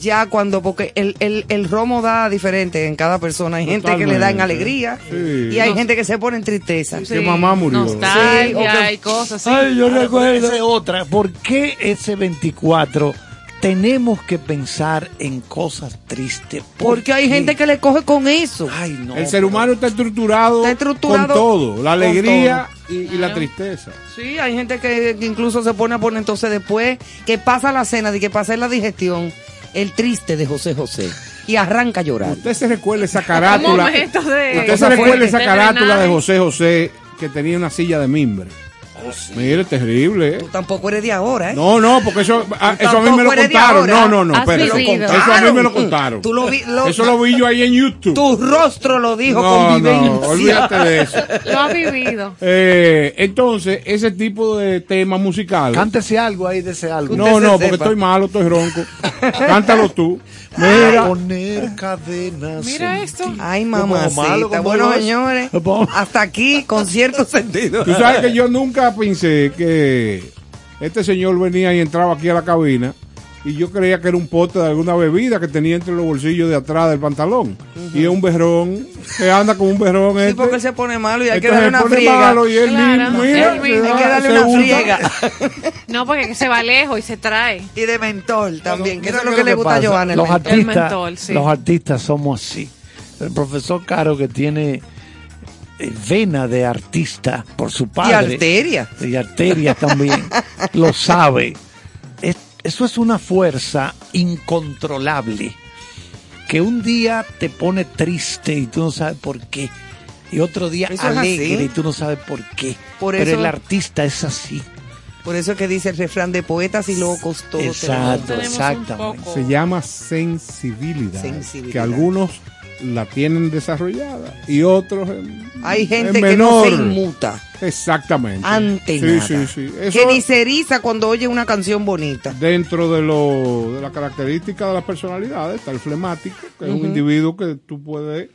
ya cuando, porque el, el, el romo da diferente en cada persona. Hay gente que le da en alegría Sí. y hay gente que se pone en tristeza. Que mamá murió. Nostalgia Sí, o que- y cosas así. Ay, yo recuerdo. Esa es otra. ¿Por qué ese 24 tenemos que pensar en cosas tristes? ¿Por Porque hay qué? gente que le coge con eso. Ay, no. El ser humano está estructurado, Está estructurado con todo, la alegría y, y la tristeza. Sí, hay gente que, que incluso se pone a poner entonces después que pasa la cena, de que pasa la digestión, el triste de José José. Y arranca a llorar. Usted se recuerda esa carátula. de. Usted se recuerda esa carátula de. José José que tenía una silla de mimbre. Mire, terrible. Tú tampoco eres de ahora, ¿eh? No, no, porque eso, a- eso a mí me lo contaron. No, no, no, Has vivido. Eso a mí me lo contaron. Tú lo vi- lo- eso lo vi yo ahí en YouTube. Tu rostro lo dijo no, con no, vivencia. olvídate de eso. Lo ha vivido. Eh, entonces, ese tipo de tema musical. Cántese algo ahí de ese algo. No, no, porque sepa. estoy malo, estoy ronco. Cántalo tú. Mira. Poner cadenas. Mira esto. Ay, Como malo, Bueno, es. señores, hasta aquí con cierto sentido. tú sabes que yo nunca pensé que este señor venía y entraba aquí a la cabina y yo creía que era un pote de alguna bebida que tenía entre los bolsillos de atrás del pantalón. Y es un berrón que anda con un berrón. Sí, este. porque él se pone malo y hay que darle una pone friega. malo y él Claro, mismo, mira, él mismo. se Hay que darle una friega. No, porque se va lejos y se trae. Y de mentol también, que eso es lo que le gusta a. Joana. el Los artistas, El mentol, sí. los artistas somos así. El profesor Caro que tiene vena de artista por su Y padre arteria. y arterias también lo sabe. Es- eso es una fuerza incontrolable que un día te pone triste y tú no sabes por qué. Y otro día Eso alegre y tú no sabes por qué. Por Pero eso- el artista es así. Por eso es que dice el refrán de poetas y locos todos Exacto, exactamente. Se llama sensibilidad, Sensibilidad. Que algunos la tienen desarrollada y otros en, Hay gente en que no se inmuta Exactamente. ante sí, nada. Sí, sí, Eso Que ni se eriza cuando oye una canción bonita. dentro de, lo, de la característica de las personalidades está el flemático, que es un individuo que tú puedes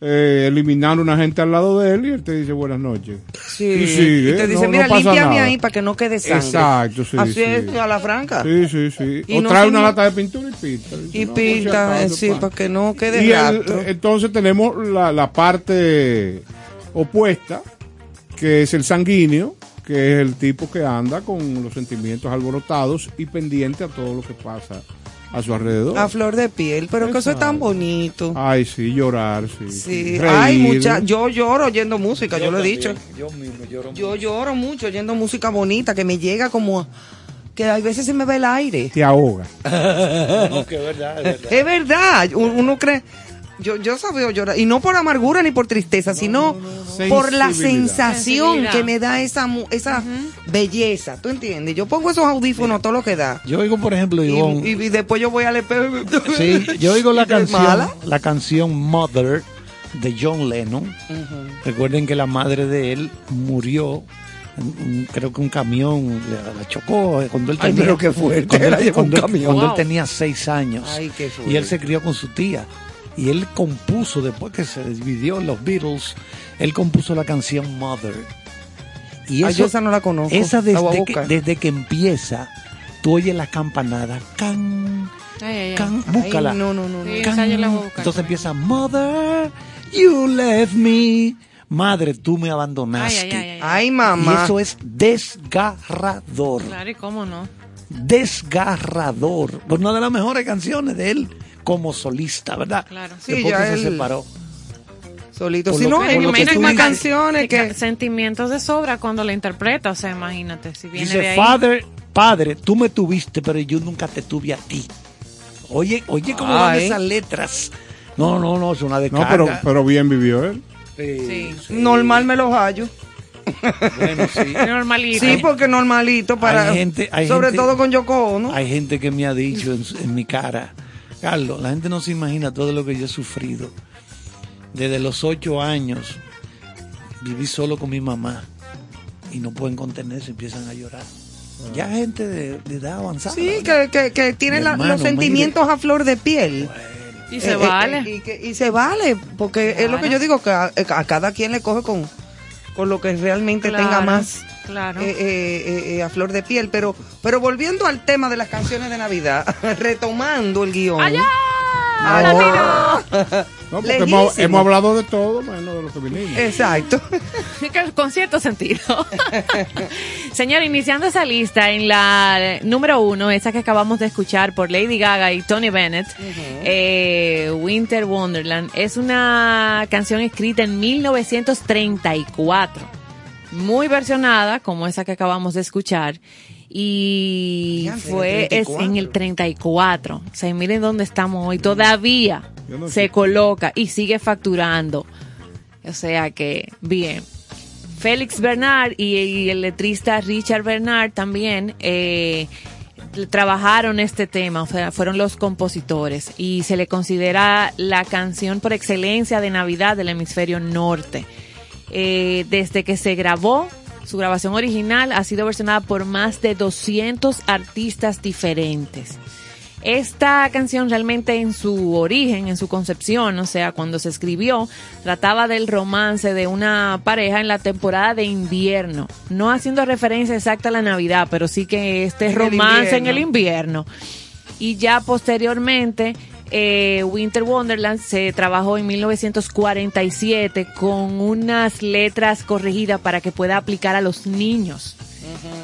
eh, a una gente al lado de él y él te dice buenas noches. Sí. Y sigue, y te dice, no- no mira, pasa límpiame ahí para que no quede sangre. Exacto, sí, Así sí. es, a la franca. Sí, sí, sí. Y o no trae una lata de pintura y pinta. Dice, Y "No, si pinta, acaso, sí, pa". para que no quede Y el- rastro. entonces tenemos la, la parte opuesta, que es el sanguíneo, que es el tipo que anda con los sentimientos alborotados y pendiente a todo lo que pasa a su alrededor. A flor de piel, pero que eso es tan bonito. Ay, sí, llorar, sí. Sí, Reír. hay mucha, yo lloro oyendo música, yo, lo he dicho. Yo mismo lloro Yo lloro mucho oyendo música bonita que me llega como que a veces se me va el aire. Te ahoga. No, que es verdad, es verdad. Es verdad, u- uno cree yo yo sabía llorar y no por amargura ni por tristeza, sino por la sensación que me da esa mu- esa belleza, ¿tú entiendes? Yo pongo esos audífonos todo lo que da. Yo oigo, por ejemplo, Y, Ivonne, y- y después yo voy al espejo. y- Sí, yo oigo la ¿Es canción, mala? la canción Mother de John Lennon. Recuerden que la madre de él murió, creo que un camión la, la chocó eh, cuando él Ay, tenía, pero qué fuerte, cuando, él, cuando él- él tenía seis años. Ay, y él se crió con su tía. Y él compuso, después que se dividió los Beatles, él compuso la canción Mother. Y Ay, eso, yo esa no la conozco. esa desde que, desde que empieza, tú oyes la campanada. Can, Ay, ay, ay. can, Ay, búscala. no, no, no. no. Sí, Can. esa yo la buscar. Entonces empieza, Mother, you left me. Madre, tú me abandonaste. Ay, ay, ay, ay. Ay, Y mamá. eso es desgarrador. Claro, ¿y cómo no? Desgarrador. Pues una de las mejores canciones de él como solista, ¿verdad? Claro. Sí, Después ya que se separó. Solito. Por Si no, dices. canciones que. Sentimientos de sobra cuando la interpreta, o sea, imagínate, si viene de Dice, ahí. Father, padre, tú me tuviste, pero yo nunca te tuve a ti. Oye, oye, cómo van esas letras No, no, no, es una No, descarga. pero, pero bien vivió él. Sí, sí. Normal me los hallo. Bueno, sí. Normalito. Sí, porque normalito para. Hay gente- hay sobre gente- todo con Yoko Ono. Hay gente que me ha dicho en, en mi cara, Carlos, la gente no se imagina todo lo que yo he sufrido. Desde los ocho años viví solo con mi mamá y no pueden contenerse, empiezan a llorar. Ya gente de, de edad avanzada. Sí, que, que, que tiene Mi la- hermano, los sentimientos a flor de piel. Y se Eh, eh, vale. eh, y, que- y se vale, porque es lo que yo digo, que a, a cada quien le coge con, con lo que realmente tenga más Claro. eh, eh, eh, eh, a flor de piel. Pero, pero volviendo al tema de las canciones de Navidad, retomando el guion. ¡Allá! Allá. No, porque Lejísimo. hemos, hemos hablado de todo, menos de lo que vinimos. Exacto. Con cierto sentido. Señor, iniciando esa lista en la número uno, esa que acabamos de escuchar por Lady Gaga y Tony Bennett, eh, Winter Wonderland, es una canción escrita en 1934, muy versionada como esa que acabamos de escuchar. Y fue en el es en el 34. O sea, miren dónde estamos hoy. Todavía no se sé. coloca y sigue facturando. O sea que, bien. Félix Bernard y, y el letrista Richard Bernard también eh, trabajaron este tema, o sea, fueron los compositores y se le considera la canción por excelencia de Navidad del hemisferio norte. Eh, desde que se grabó, su grabación original ha sido versionada por más de 200 artistas diferentes. Esta canción realmente en su origen, en su concepción, o sea, cuando se escribió, trataba del romance de una pareja en la temporada de invierno, no haciendo referencia exacta a la Navidad, pero sí que este el romance en el invierno. Y ya posteriormente, eh, Winter Wonderland se trabajó en 1947 con unas letras corregidas para que pueda aplicar a los niños.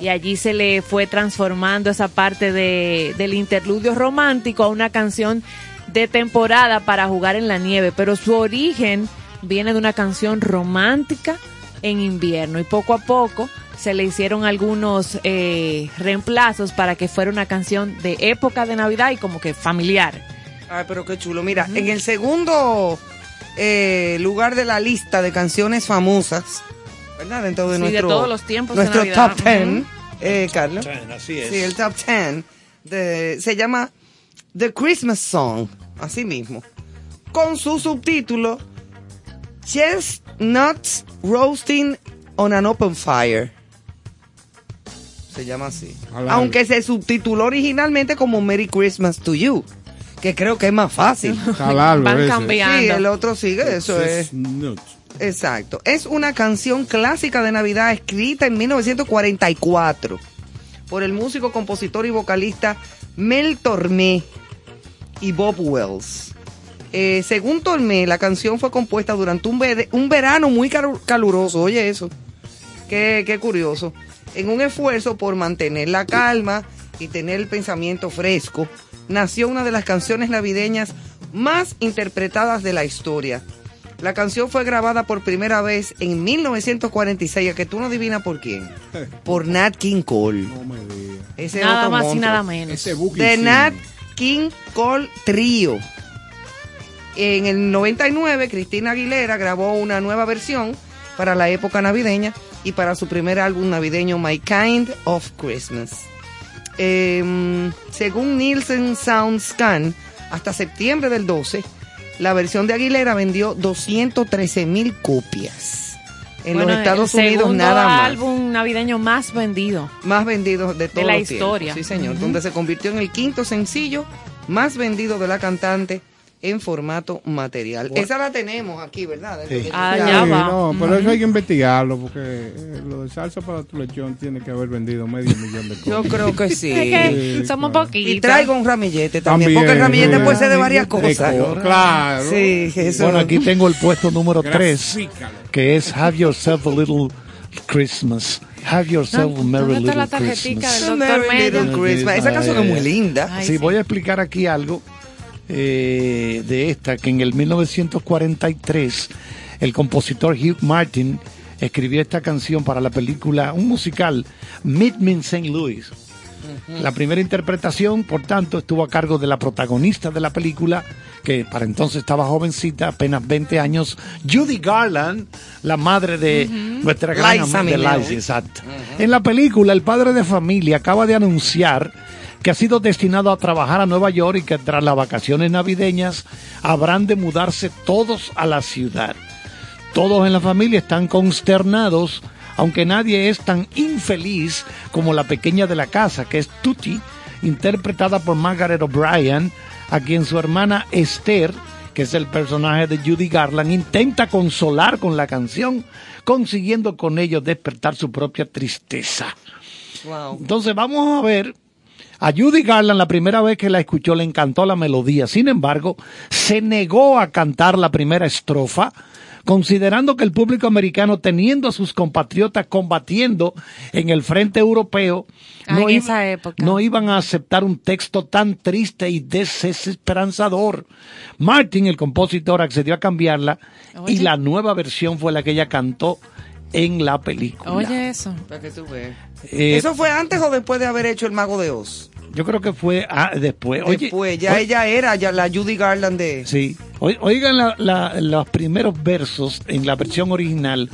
Y allí se le fue transformando esa parte de, del interludio romántico a una canción de temporada para jugar en la nieve. Pero su origen viene de una canción romántica en invierno. Y poco a poco se le hicieron algunos eh, reemplazos para que fuera una canción de época de Navidad y como que familiar. Ay, pero qué chulo. Mira, en el segundo eh, lugar de la lista de canciones famosas, ¿verdad? Dentro de Sí, de nuestro, todos los tiempos nuestro Navidad. top ten, Ujú. eh, Carlos. Así es. Sí, el top ten de- se llama The Christmas Song, así mismo, con su subtítulo Chestnuts Roasting on an Open Fire. Se llama así. Aunque se subtituló originalmente como Merry Christmas to You, que creo que es más fácil. Largo Van ese. cambiando. Sí, el otro sigue, eso es. Exacto. Es una canción clásica de Navidad escrita en 1944 por el músico, compositor y vocalista Mel Tormé y Bob Wells. Eh, según Tormé, la canción fue compuesta durante un, ve- un verano muy calu- caluroso. Oye eso. Qué, qué curioso. En un esfuerzo por mantener la calma y tener el pensamiento fresco, nació una de las canciones navideñas más interpretadas de la historia. La canción fue grabada por primera vez en 1946, a que tú no adivinas por quién. Por Nat King Cole. No me digas. Ese Nada otro más y nada menos. Sí. Nat King Cole Trio. En el 99, Cristina Aguilera grabó una nueva versión para la época navideña y para su primer álbum navideño My Kind of Christmas. Em, según Nielsen SoundScan, hasta septiembre del 12, la versión de Aguilera vendió 213 mil copias. En Bueno, los Estados el Unidos nada más álbum navideño más vendido. más vendidos de todos la historia. Sí, señor. Donde se convirtió en el quinto sencillo más vendido de la cantante en formato material. Esa la tenemos aquí, ¿verdad? Sí. Ah, Sí, ya va. No, pero eso hay que investigarlo porque eh, lo de salsa para tu lechón tiene que haber vendido medio millón de Yo cosas. creo que sí. Somos claro. poquitos. Y traigo un ramillete también, porque el ramillete sí. puede ser de varias cosas. co- Claro. Sí, eso. Bueno, aquí tengo el puesto número 3, Grafícalo. que es Have Yourself a Little Christmas. Have Yourself a Merry ¿Dónde está Little la tarjetica Christmas. del Merry Little? Christmas. Esa canción es muy linda. Ay, sí, sí. voy a explicar aquí algo eh, de esta, que en el 1943 el compositor Hugh Martin escribió esta canción para la película, un musical, Meet Me in St. Louis. La primera interpretación, por tanto, estuvo a cargo de la protagonista de la película, que para entonces estaba jovencita, apenas 20 años, Judy Garland, la madre de nuestra gran Liza amiga de. Liza, exacto. En la película, el padre de familia acaba de anunciar que ha sido destinado a trabajar a Nueva York y que tras las vacaciones navideñas habrán de mudarse todos a la ciudad. Todos en la familia están consternados, aunque nadie es tan infeliz como la pequeña de la casa, que es Tutti, interpretada por Margaret O'Brien, a quien su hermana Esther, que es el personaje de Judy Garland, intenta consolar con la canción, consiguiendo con ello despertar su propia tristeza. Wow. Entonces vamos a ver. A Judy Garland la primera vez que la escuchó le encantó la melodía. Sin embargo, se negó a cantar la primera estrofa, considerando que el público americano, teniendo a sus compatriotas combatiendo en el frente europeo, Ah, no, esa época. no iban a aceptar un texto tan triste y desesperanzador. Martin, el compositor, accedió a cambiarla y la nueva versión fue la que ella cantó en la película. Oye, eso. Para que tú veas. Eh, ¿Eso fue antes o después de haber hecho El Mago de Oz? Yo creo que fue ah, después. Oye, después, ya oye, ella era ya la Judy Garland de... Sí. Oi- Oigan la- la- los primeros versos en la versión original.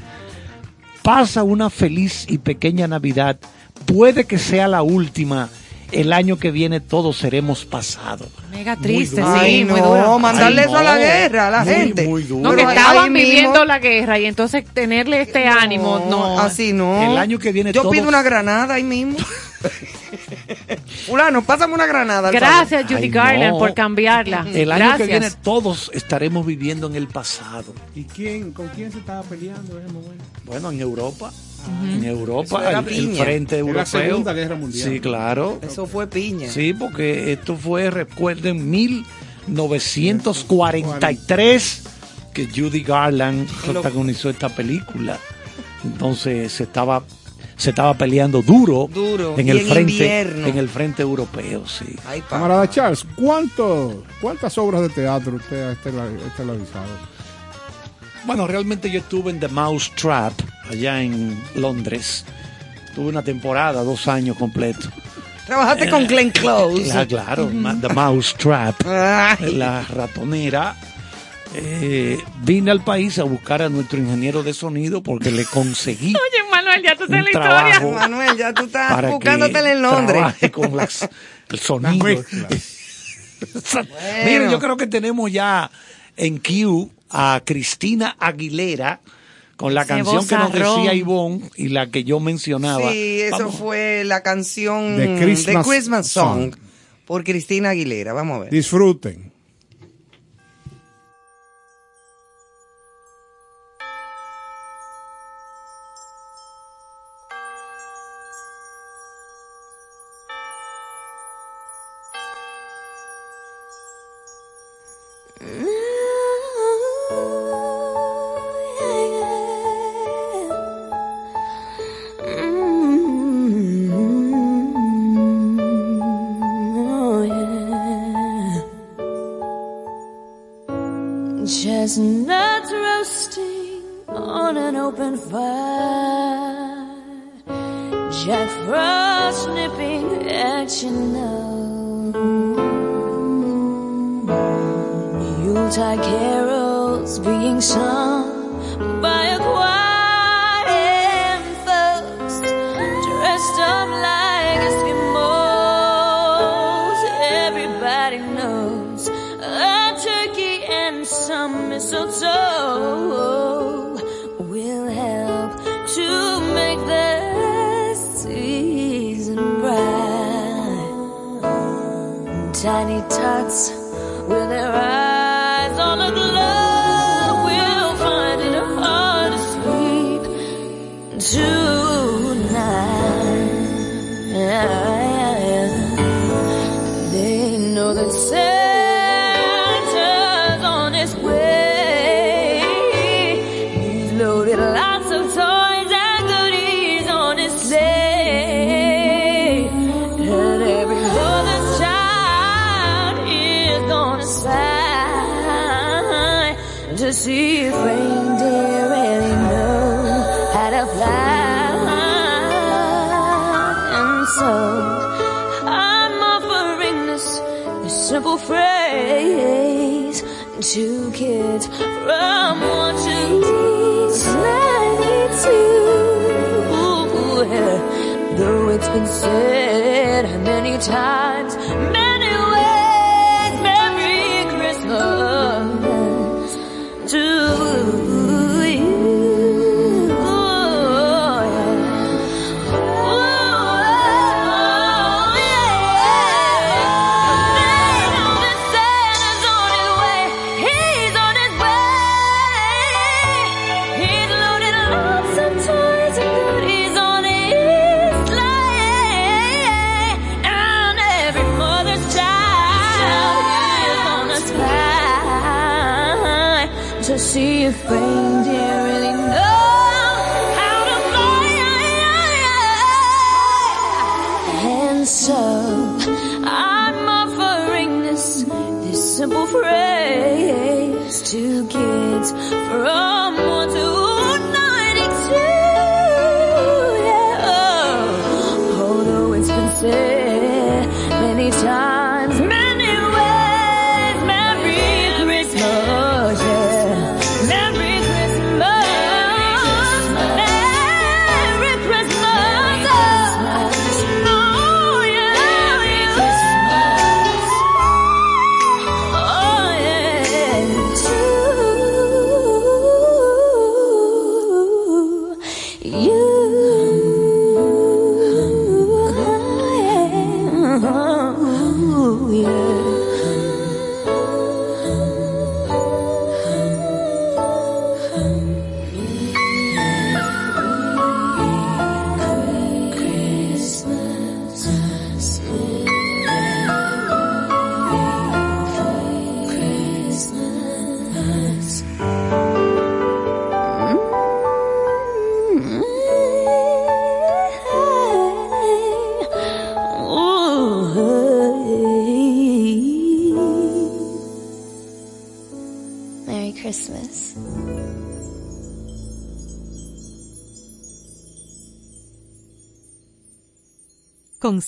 Pasa una feliz y pequeña Navidad. Puede que sea la última. El año que viene todos seremos pasados. Mega triste, sí, Ay, muy no, duro. mandarle Ay, eso a la guerra, a la Muy, gente. muy duro. No, que estaban mismo- viviendo la guerra y entonces tenerle este ánimo, no. Así no. El año que viene Yo todos- pido una granada ahí mismo. Fulano, pásame una granada. Gracias, Judy Ay, Garland, no. por cambiarla. El año Gracias. que viene todos estaremos viviendo en el pasado. ¿Y quién, con quién se estaba peleando en ese momento? Bueno, en Europa. En Europa, el, frente europeo. Segunda Guerra Mundial. Sí, claro. Eso fue piña. Sí, porque esto fue, recuerden, 1943 que Judy Garland protagonizó esta película. Entonces se estaba se estaba peleando duro, Duro. en Y el en frente invierno. en el frente europeo, sí. Ay. Camarada Charles, ¿cuánto, ¿cuántas obras de teatro usted ha estela- estelarizado? Bueno, realmente yo estuve en The Mouse Trap allá en Londres. Tuve una temporada, dos años completos. Trabajaste con Glenn Close. Ah, claro, The Mouse Trap. Ay. la ratonera. Eh, vine al país a buscar a nuestro ingeniero de sonido porque le conseguí Oye, Manuel, ya tú Un te la historia. trabajo. Manuel, ya tú estás para buscándotele que en Londres. trabaje con las, el sonido. mezcla. Mire, yo creo que tenemos ya en Q a Cristina Aguilera con la canción que nos decía Ivonne y la que yo mencionaba. Sí, eso Vamos. fue la canción The Christmas Song, Song. por Cristina Aguilera. Vamos a ver. Disfruten. See if reindeer really know how to fly. And so I'm offering this, this simple phrase to kids from one to ninety-two. Though it's been said many times,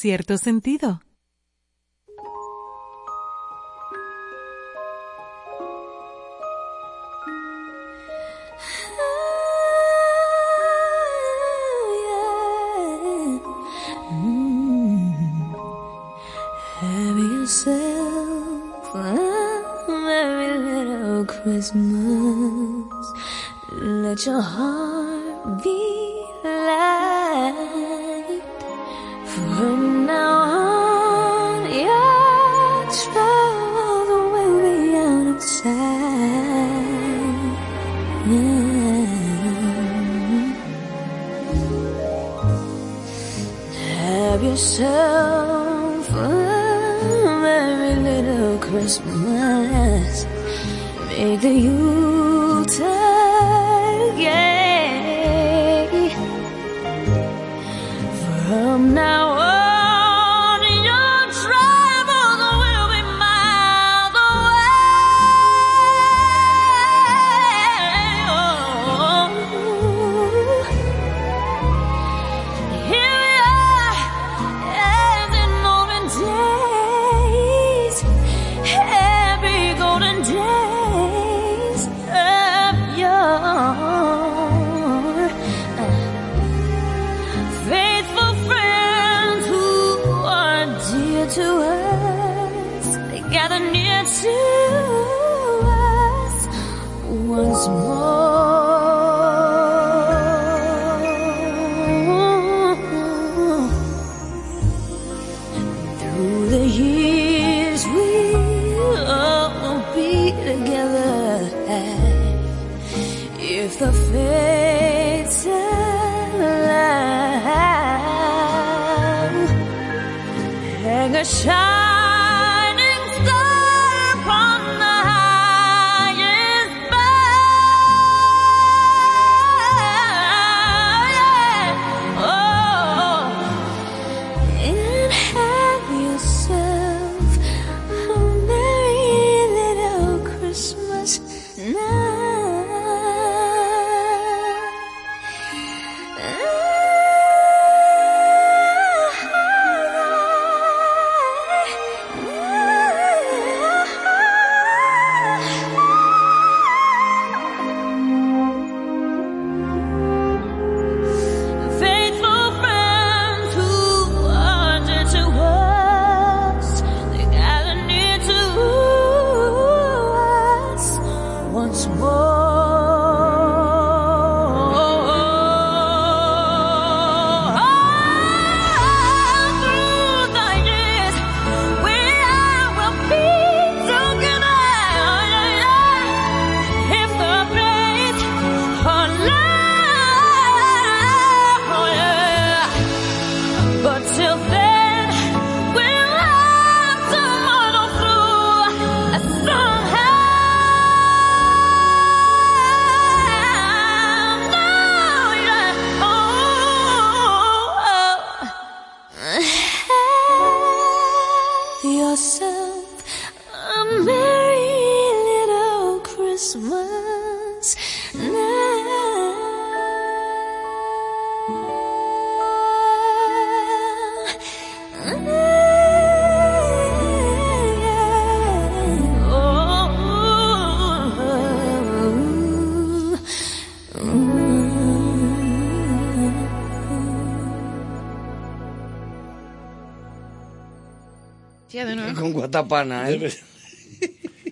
cierto sentido.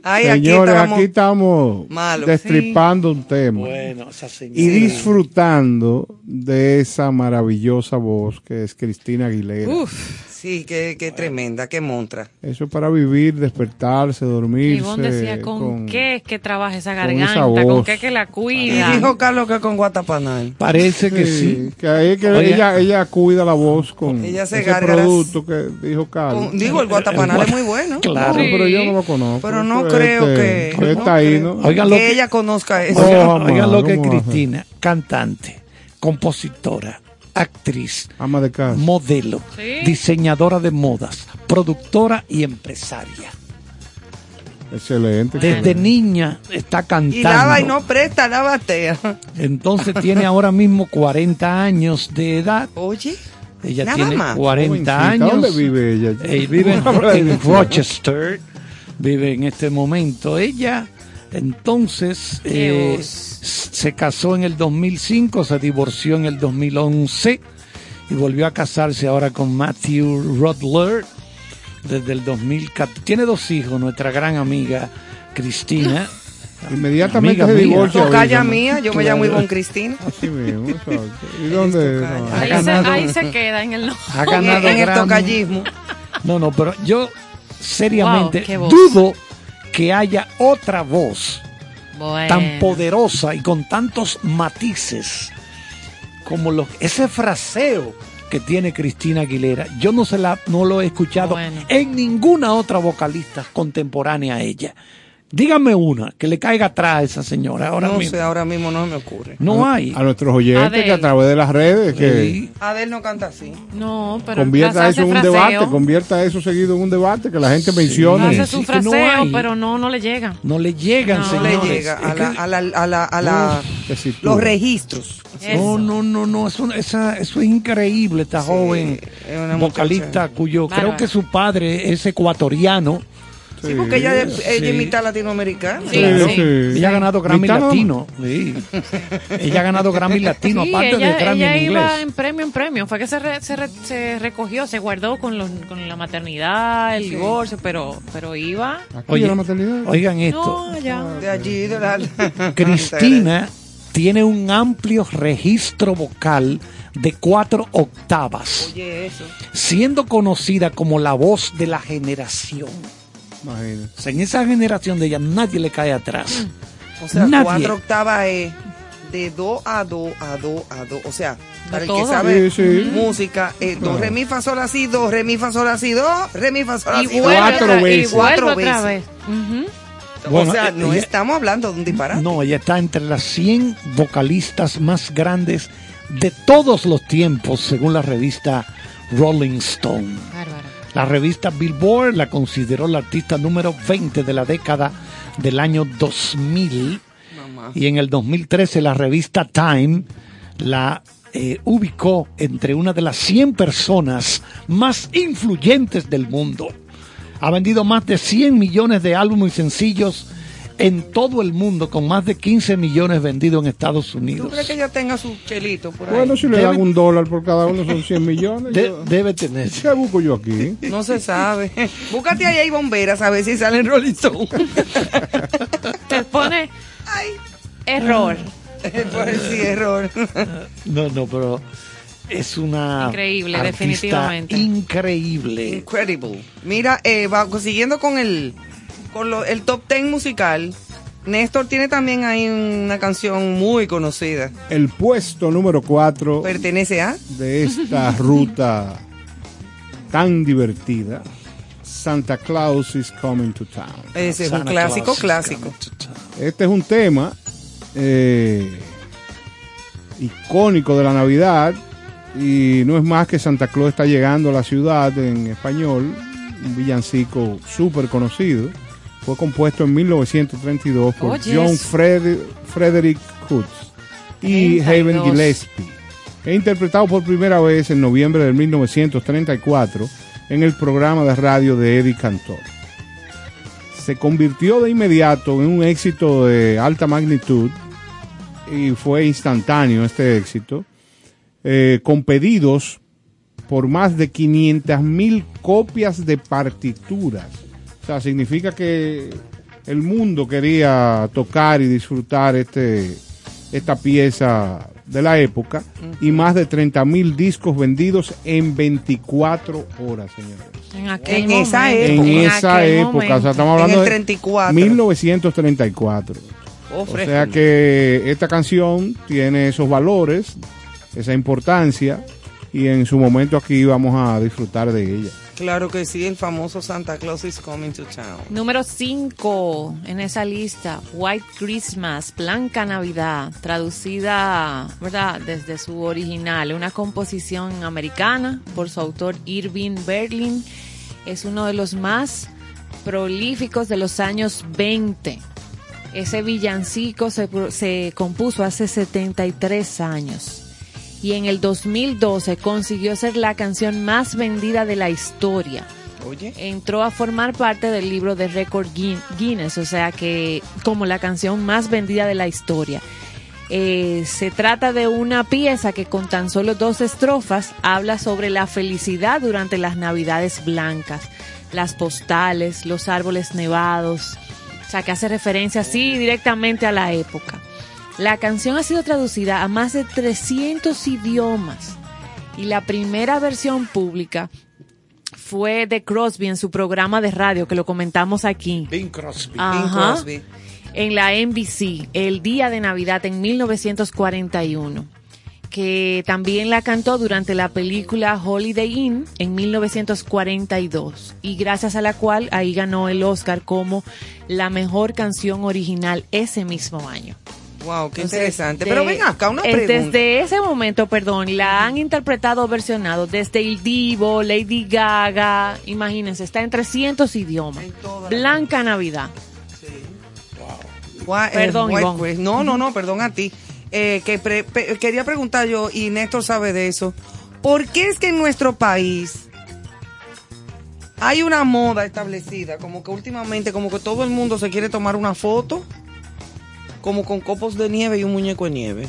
Ay, aquí Señores, aquí estamos destripando un tema Bueno, esa señora. y disfrutando de esa maravillosa voz que es Cristina Aguilera. Sí, qué, qué tremenda, qué montra. Eso es para vivir, despertarse, dormirse. Ivonne decía, ¿con, qué es que trabaja esa con garganta? esa ¿Con, qué que la Y cuida? dijo Carlos que con Guatapanal. Parece que sí. que, ahí que Oye. ella, ella cuida la voz con Ella se ese producto que dijo Carlos. Con- digo, el Guatapanal es muy bueno. Claro. Pero yo no lo conozco. Pero no Este, creo que- Está no ahí, creo. ¿no? Oigan lo que que, ella conozca eso. oigan, oigan lo que es. Cristina, cantante, compositora, actriz, Ama de casa. modelo, Sí. diseñadora de modas, productora y empresaria. Excelente. Desde niña está cantando. Y lava y no presta, la batea. Entonces tiene ahora mismo 40 años de edad. Oye, Ella Nada tiene más. 40 Jovencita. años. ¿Dónde vive ella? Eh, vive en. Rochester. Vive en este momento. Ella, entonces, eh, se casó en el 2005, se divorció en el 2011 y volvió a casarse ahora con Matthew Rodler desde el 2014. Tiene dos hijos, nuestra gran amiga Cristina. Inmediatamente Amiga se mía. divorcia. tocaya mía, yo me llamo Ivonne Cristina. Así mismo, exacto. ¿Y dónde? no, Ahí, se, ganado- ahí se queda en el no. Ha ganado en el Grammy. tocallismo. No, no, pero yo seriamente Wow, dudo que haya otra voz Bueno. tan poderosa y con tantos matices como los, ese fraseo que tiene Cristina Aguilera. Yo no se la no lo he escuchado Bueno. en ninguna otra vocalista contemporánea a ella. Dígame una que le caiga atrás a esa señora ahora no mismo. sé, ahora mismo no me ocurre. No hay. A nuestros oyentes que a través de las redes que Sí. Adel no canta así. No, pero convierta hace eso en un fraseo. debate, convierta eso seguido en un debate, que la gente mencione. Hace Sí, su no fraseo, hay. pero no, no le llega. No le llegan, No No le señores. llega a la, a la, a la, a la- los registros. No, no, no, no, eso, esa- eso es increíble, esta joven vocalista muchacha. cuyo creo que su padre es ecuatoriano. Sí, porque ella, es- ella sí. es mitad latinoamericana. Sí, Claro. sí. Ella ha ganado Grammy. Latino. sí. Ella ha ganado Grammy Latino, Sí, aparte ella, de Grammy ella en iba inglés. en premio en premio. Fue que se, re- se, re- se recogió, se guardó con, los, con la maternidad, el divorcio, pero, pero iba. Oye, la maternidad. Oigan esto. No, ya. De allí, de la... Cristina tiene un amplio registro vocal de cuatro octavas, Oye, eso. siendo conocida como la voz de la generación. Imagínate. O sea, en esa generación de ella nadie le cae atrás. O sea, Nadie. cuatro octavas es de do a do a do a do. O sea, para el que sabe Sí, sí. música, eh, do, Claro. re, mi, fa, sol, así, do, re, mi, fa, sol, así, do, re, mi, fa, sol, Y así, vuelve do. Cuatro otra, y veces. vuelve Cuatro otra veces. vez. Ujú. Bueno, o sea, eh, no ella- estamos hablando de un disparate. No, ella está entre las 100 vocalistas más grandes de todos los tiempos, según la revista Rolling Stone. Bárbara. La revista Billboard la consideró la artista número 20 de la década del año 2000 Mamá. y en el 2013 la revista Time la eh, ubicó entre una de las 100 personas más influyentes del mundo. Ha vendido más de 100 millones de álbumes y sencillos en todo el mundo, con más de 15 millones vendidos en Estados ¿Tú Unidos. crees que ella tenga su chelito por ahí? Bueno, si le Debe- dan un dólar por cada uno son 100 millones. De- yo- debe tener. ¿Qué busco yo aquí? No se sabe. Búscate ahí, hay bomberas a ver si salen Rolling Stone. Te pone Ay, error. pues sí, error. No, no, pero es una Increíble, artista definitivamente. Increíble. Incredible. Mira, eh, va- siguiendo con el con lo- el top 10 musical, Néstor tiene también ahí una canción muy conocida. El puesto número 4 Pertenece a de esta ruta tan divertida, Santa Claus is Coming to Town. ese es un clásico, clásico. Este es un tema eh, icónico de la Navidad y no es más que Santa Claus está llegando a la ciudad en español, un villancico súper conocido. Fue compuesto en 1932 por John. Fred- Frederick Hoods y 32. Haven Gillespie. E interpretado por primera vez en noviembre de 1934 en el programa de radio de Eddie Cantor se convirtió de inmediato en un éxito de alta magnitud y fue instantáneo este éxito, eh, con pedidos por más de 500 mil copias de partituras. O sea, significa que el mundo quería tocar y disfrutar este, esta pieza de la época y más de 30 mil discos vendidos en 24 horas, señores. En, aquel En esa momento, En época. esa aquel época, o sea, momento. estamos En hablando el de 34. 1934. Oh, O sea que esta canción tiene esos valores, esa importancia, y en su momento aquí vamos a disfrutar de ella. Claro que sí, el famoso Santa Claus is coming to town. Número 5 en esa lista, White Christmas, Blanca Navidad, traducida, ¿verdad? Desde su original, una composición americana por su autor Irving Berlin. Es uno de los más prolíficos de los años 20. Ese villancico se, se compuso hace 73 años y en el 2012 consiguió ser la canción más vendida de la historia Oye. entró a formar parte del libro de récord Guin- Guinness, o sea que como la canción más vendida de la historia. Eh, se trata de una pieza que con tan solo dos estrofas habla sobre la felicidad durante las navidades blancas, las postales, los árboles nevados, o sea que hace referencia así directamente a la época. La canción ha sido traducida a más de 300 idiomas y la primera versión pública fue de Crosby en su programa de radio que lo comentamos aquí. Bing Crosby. Bing. Crosby. En la NBC, el día de Navidad en 1941, que también la cantó durante la película Holiday Inn en 1942 y gracias a la cual ahí ganó el Oscar como la mejor canción original ese mismo año. Wow, qué Entonces, interesante. de- Pero ven acá, una eh, pregunta. Desde ese momento, perdón, la han interpretado versionado desde el Divo, Lady Gaga, imagínense, está en 300 idiomas. En la- Blanca Navidad. Gua- eh, Perdón, Ivonne. Christ- No, no, no, perdón a ti. Eh, que pre- pe- quería preguntar yo, y Néstor sabe de eso. ¿Por qué es que en nuestro país hay una moda establecida? Como que últimamente, como que todo el mundo se quiere tomar una foto, como con copos de nieve y un muñeco de nieve.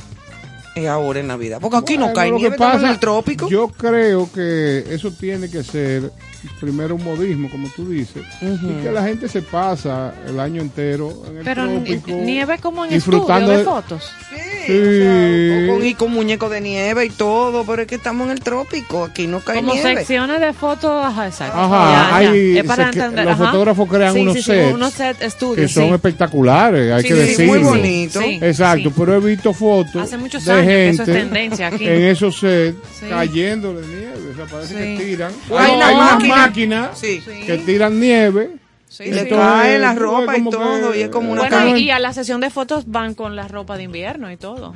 Es ahora en Navidad. Porque aquí no cae nieve, estamos en pasa, el trópico. Yo creo que eso tiene que ser primero un modismo, como tú dices, y que la gente se pasa el año entero en el Pero trópico. nieve como en disfrutando estudio de de- fotos. Sí, o sea, con, y con muñeco de nieve y todo, pero es que estamos en el trópico, aquí no cae Como nieve. secciones de fotos, ajá, exacto. Ajá, Ya, ya. hay- Es para se que- entender, los ajá. fotógrafos crean Sí, unos sí, sets unos set estudios, que son espectaculares, hay Sí, que sí, decirlo. muy bonito. Sí, Exacto, sí. pero he visto fotos Hace muchos de años que gente eso es tendencia aquí. en esos sets Sí. cayendo de nieve, o sea, parece Sí. que tiran. Hay Hay, una hay. Máquinas Sí. que tiran nieve. Sí, Y le la ropa y todo, que- y es como una Bueno, y, y a la sesión de fotos van con la ropa de invierno y todo.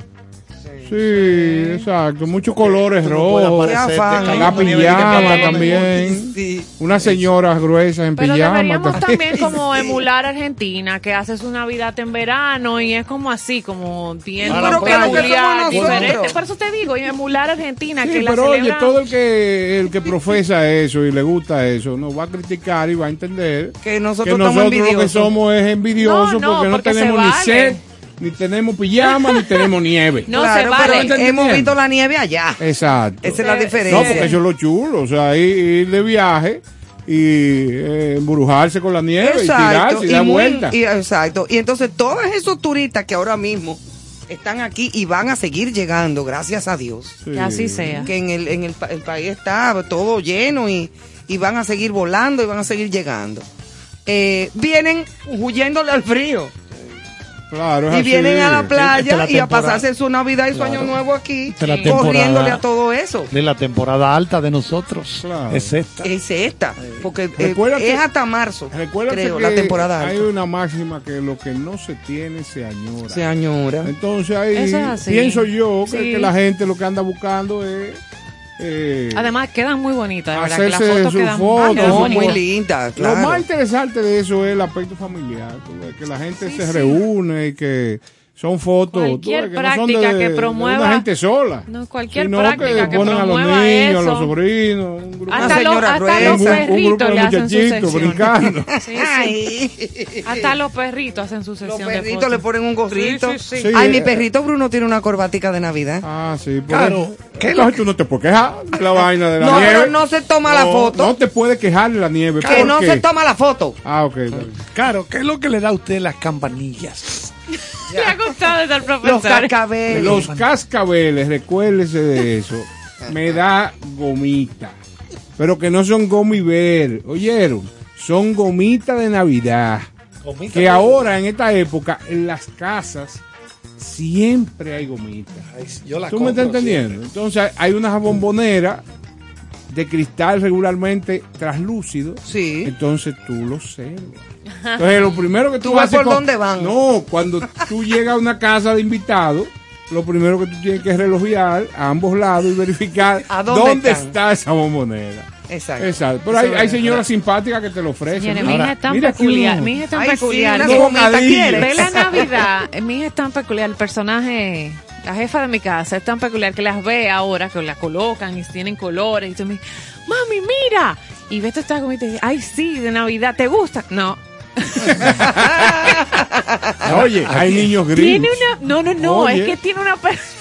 Sí, exacto. Muchos colores no rojos. La que pijama también. Sí. Unas señoras gruesas en Pero pijama. deberíamos también. también como emular Argentina, que hace su Navidad en verano y es como así, como bien que peculiar, diferente. Por eso te digo, y emular Argentina, Sí, que la pero oye, celebra... todo el que el que profesa eso y le gusta eso, nos va a criticar y va a entender Que nosotros que nosotros lo que somos es envidiosos No, no, porque no porque se tenemos ni vale. sed, ni tenemos pijama, ni tenemos nieve. No Claro, se vale. pero hemos visto la nieve allá. Exacto. Esa es la Eh, diferencia. No, porque eso es lo chulo, o sea, ir, ir de viaje y eh, embrujarse con la nieve y tirarse y, dar muy- vuelta. y- exacto. Y entonces todos esos turistas que ahora mismo están aquí y van a seguir llegando, gracias a Dios. Sí. Que así sea. Que en el, en el, pa- el país está todo lleno y, y van a seguir volando y van a seguir llegando. Eh, vienen huyéndole al frío. Claro, Y así. vienen a la playa es la y a pasarse su Navidad y su Claro. Año Nuevo aquí, corriéndole a todo eso. De la temporada alta de nosotros. Claro. Es esta. Es esta, porque eh, es hasta marzo, creo, que la temporada hay alta. una máxima que lo que no se tiene se añora. Se añora. Entonces ahí es pienso yo que, Sí. que la gente lo que anda buscando es eh, Además, quedan muy bonitas, de verdad, que las Hacerse fotos su quedan foto, foto. muy bonitas. linda, Lo más interesante de eso es el aspecto familiar, que la gente Sí, se sí. reúne y que son fotos Cualquier no son práctica de- que de promueva- una gente sola. No, cualquier sino práctica que que ponen a los promueva niños, a los sobrinos, un grupo, Hasta, los, señora hasta los un, un grupo perritos de le hacen su muchachitos sesión. brincando. Sí, sí. Ay. Hasta los perritos hacen su Los sesión de perritos le ponen un gorrito. Sí, sí, sí. Sí, Ay, eh, mi perrito Bruno tiene una corbatica de Navidad. Ah, sí. Claro. ¿qué lo tú no te puedes quejar de la vaina de la No, nieve. pero no se toma la foto. No te puedes quejar de la nieve. que ¿por no qué? se toma la foto. Ah, ok. Claro, ¿qué es lo que le da a usted las campanillas? Le ha gustado Los profesor. cascabeles. Los cascabeles, recuérdese de eso, me da gomita. Pero que no son gomiver, ¿oyeron? Son gomitas de Navidad. Que ahora, en esta época, en las casas, siempre hay gomitas. Yo la ¿Tú me estás entendiendo? Entonces, hay una bombonera de cristal regularmente translúcido. Sí. Entonces tú lo observas. Entonces lo primero que tú, Tú haces por dónde van. No, cuando tú llegas a una casa de invitados, lo primero que tú tienes que relojear a ambos lados y verificar ¿A dónde están? está esa bombonera. Exacto. Exacto. Pero hay, es hay señoras simpáticas que te lo ofrecen. Señores, ¿no? mi hija Ahora, es tan peculiar. Mi hija es tan Ay, sí, peculiar. bocadillo. quieres. Ve la Navidad. Mi hija es tan peculiar. El personaje, la jefa de mi casa, es tan peculiar que las ve ahora, que las colocan y tienen colores. Y tú me dices, mami, mira. Y ves esta gomita y dice, ay, sí, de Navidad. ¿Te gusta? No. Oye, hay niños gringos. Tiene una. No, no, no. Oye. Es que tiene una personalidad.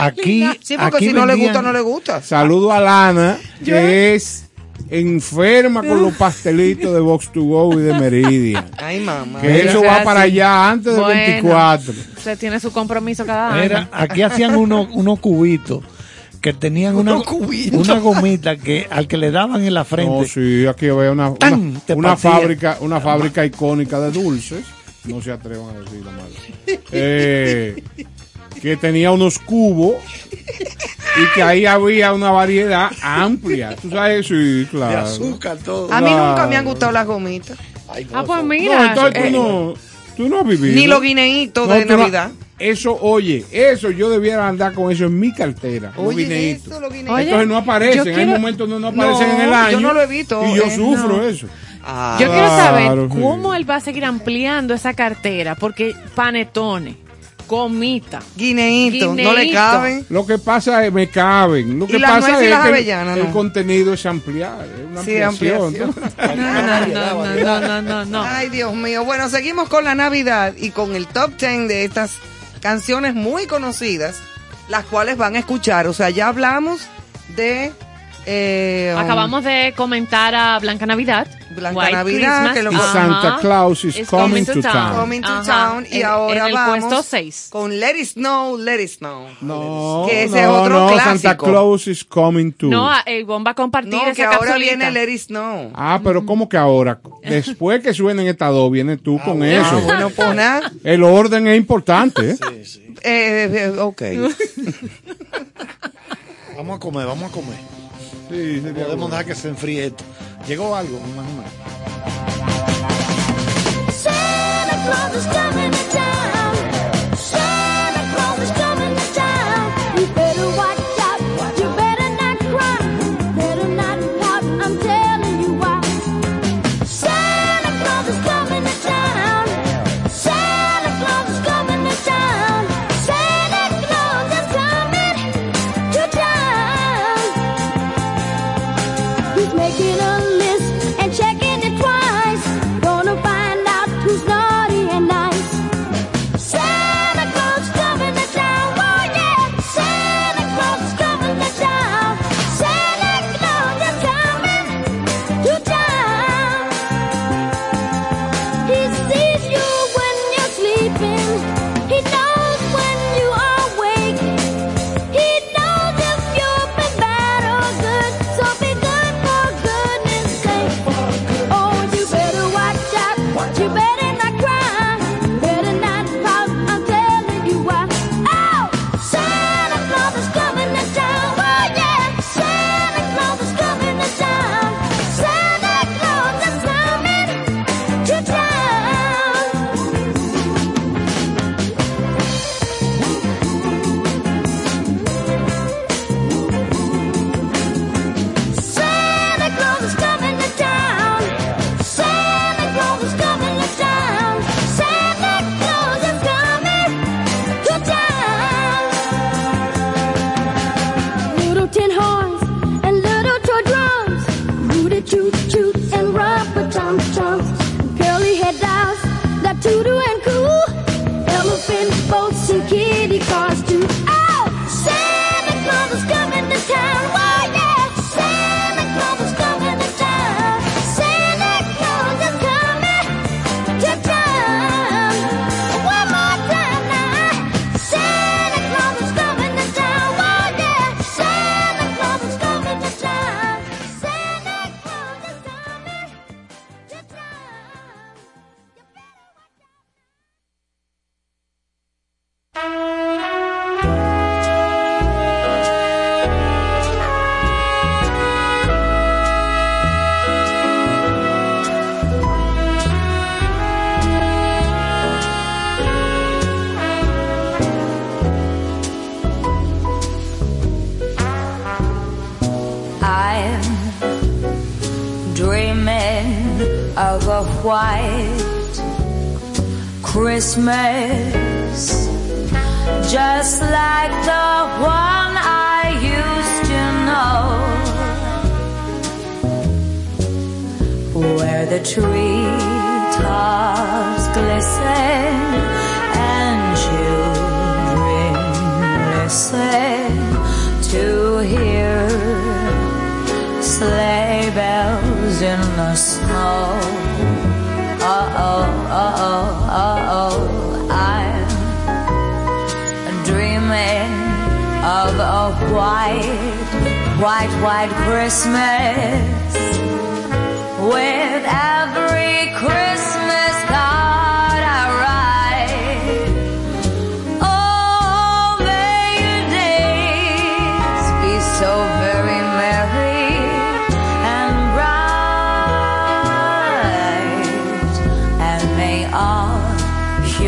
Aquí, Sí, porque aquí si no le gusta, no le gusta. Saludo a Lana, que es enferma con los pastelitos de Box to Go y de Meridian. Ay, mamá. Que eso o sea, va para sí. allá antes del Bueno. 24. Se tiene su compromiso cada Mira, año. aquí hacían unos unos cubitos que tenían una, una gomita que al que le daban en la frente. No, sí, aquí había una, una, fábrica, una fábrica icónica de dulces. No se atrevan a decirlo mal. Eh, que tenía unos cubos y que ahí había una variedad amplia. ¿Tú sabes? Sí, de claro. azúcar, todo. A mí Claro. nunca me han gustado las gomitas. Ay, Ah, pues mira. no, entonces eh, tú no, tú no has vivido. Ni los guineitos No, de tú no- Navidad. eso, oye, eso yo debiera andar con eso en mi cartera. los Oye, guineitos. eso, los guineitos. Oye, Entonces no aparecen, yo hay quiero- momentos donde no aparecen No, en el yo año. no lo he visto, Y yo eh, sufro no. eso. Ah, Yo quiero saber Claro, sí. cómo él va a seguir ampliando esa cartera, porque panetones, gomita, guineitos, no le caben. Lo que pasa es, me caben. Lo ¿Y que las pasa nueces y es las que el- avellanas, el, contenido es ampliar, es una Sí, ampliación. ampliación. No, no, no, no, no, no, no. Ay, Dios mío. Bueno, seguimos con la Navidad y con el top 10 de estas canciones muy conocidas, las cuales van a escuchar. O sea, ya hablamos de... eh, um, Acabamos de comentar a Blanca Navidad. Blanca White Navidad, que lo- Y. Santa Claus is It's coming to town. Coming to Ajá. Town y En- ahora en el vamos puesto 6. con Let It Snow, Let It Snow. No, Que ese no, es otro no, clásico. Santa Claus is coming to. No, el bomba a compartir No, esa que ahora capsulita. viene Let It Snow. Ah, pero ¿cómo que ahora? Después que suenen estas dos, vienes tú con Ah, eso. bueno, pues nada. El orden es importante. ¿eh? Eh, eh, ok. Vamos a comer, vamos a comer. Sí, sería Podemos bueno. dejar que se enfríe esto. Llegó algo, más o menos.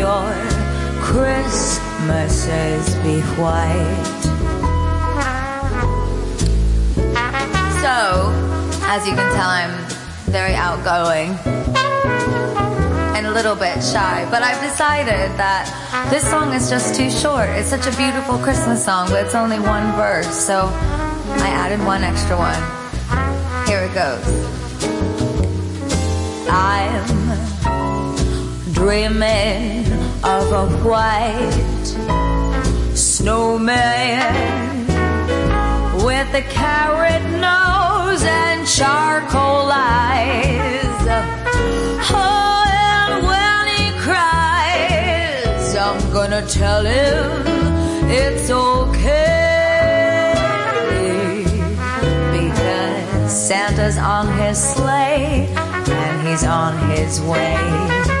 Your Christmases be white. So, as you can tell, I'm very outgoing and a little bit shy, but I've decided that this song is just too short. It's such a beautiful Christmas song, but it's only one verse, so I added one extra one. Here it goes. I'm dreaming of a white snowman with a carrot nose and charcoal eyes. Oh, and when he cries, I'm gonna tell him it's okay. Because Santa's on his sleigh and he's on his way.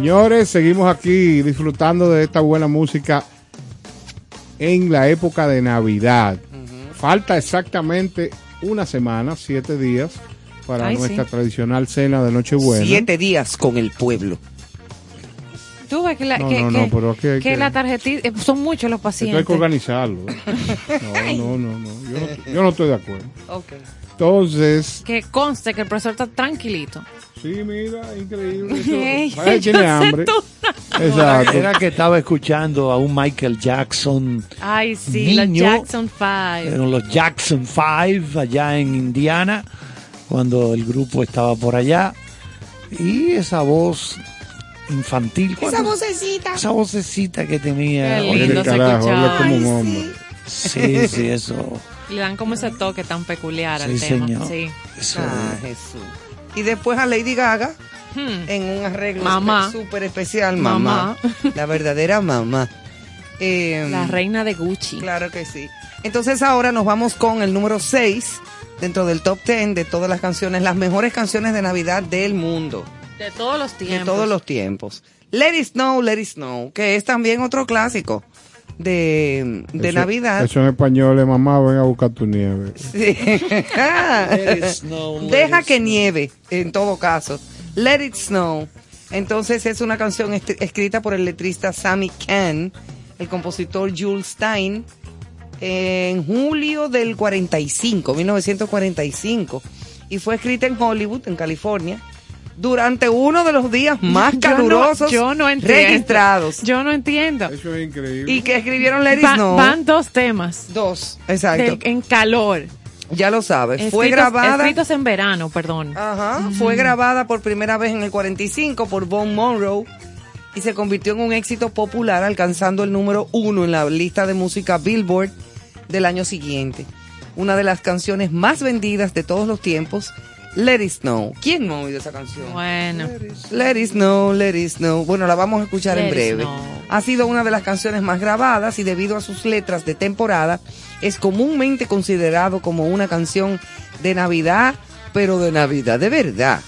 Señores, seguimos aquí disfrutando de esta buena música en la época de Navidad. Falta exactamente una semana, siete días, para Ay, nuestra sí. tradicional cena de Nochebuena. Siete días con el pueblo. Tú ves que la, No, que, no, que- no, pero es que hay que la tarjetita, eh, son muchos los Esto hay pacientes. que organizarlo. ¿eh? No, no, no, no. Yo, no. yo no estoy de acuerdo. Ok. Entonces, Que conste que el profesor está tranquilito. Sí, mira, increíble. Ey, Eso- Vaya, yo tiene hambre. Exacto. Era que estaba escuchando a un Michael Jackson Ay, sí, los Niño. Jackson Five. Eran los Jackson Five allá en Indiana, cuando el grupo estaba por allá. Y esa voz infantil. Esa ¿cuándo- vocecita. Esa vocecita que tenía. Qué Oye, lindo se carajo, habla como un Ay, hombre. Sí, sí, eso. Le dan como ese toque tan peculiar al Sí, tema. señor. Sí. eso Ah, Jesús. Y después a Lady Gaga Hmm. en un arreglo súper especial, mamá. La verdadera mamá. Eh, La reina de Gucci. Claro que sí. Entonces ahora nos vamos con el número 6 dentro del top 10 de todas las canciones, las mejores canciones de Navidad del mundo, De todos los de tiempos. todos los tiempos. Let It Snow, Let It Snow, que es también otro clásico de, de Eso- Navidad. Eso en español es mamá, ven a buscar tu nieve. Sí. Let it snow, let Deja it que snow. nieve, en todo caso. Let It Snow. Entonces es una canción escrita por el letrista Sammy Kahn, el compositor Jules Stein, en julio del 45, 1945. Y fue escrita en Hollywood, en California, durante uno de los días más Yo no- calurosos yo no entiendo. registrados. Yo no entiendo. Eso es increíble. Y que escribieron It Va- Snow. van dos temas. Dos, exacto. de- en calor. ya lo sabes. fue grabada. Escritos en verano, perdón. Ajá, fue grabada por primera vez en el 45 por Von Monroe y se convirtió en un éxito popular alcanzando el número uno en la lista de música Billboard del año siguiente. Una de las canciones más vendidas de todos los tiempos, Let It Snow. ¿Quién no ha oído esa canción? Bueno. Let It Snow, Let It Snow. Bueno, la vamos a escuchar Let en breve. Ha sido una de las canciones más grabadas y debido a sus letras de temporada, es comúnmente considerado como una canción de Navidad, pero de Navidad de verdad.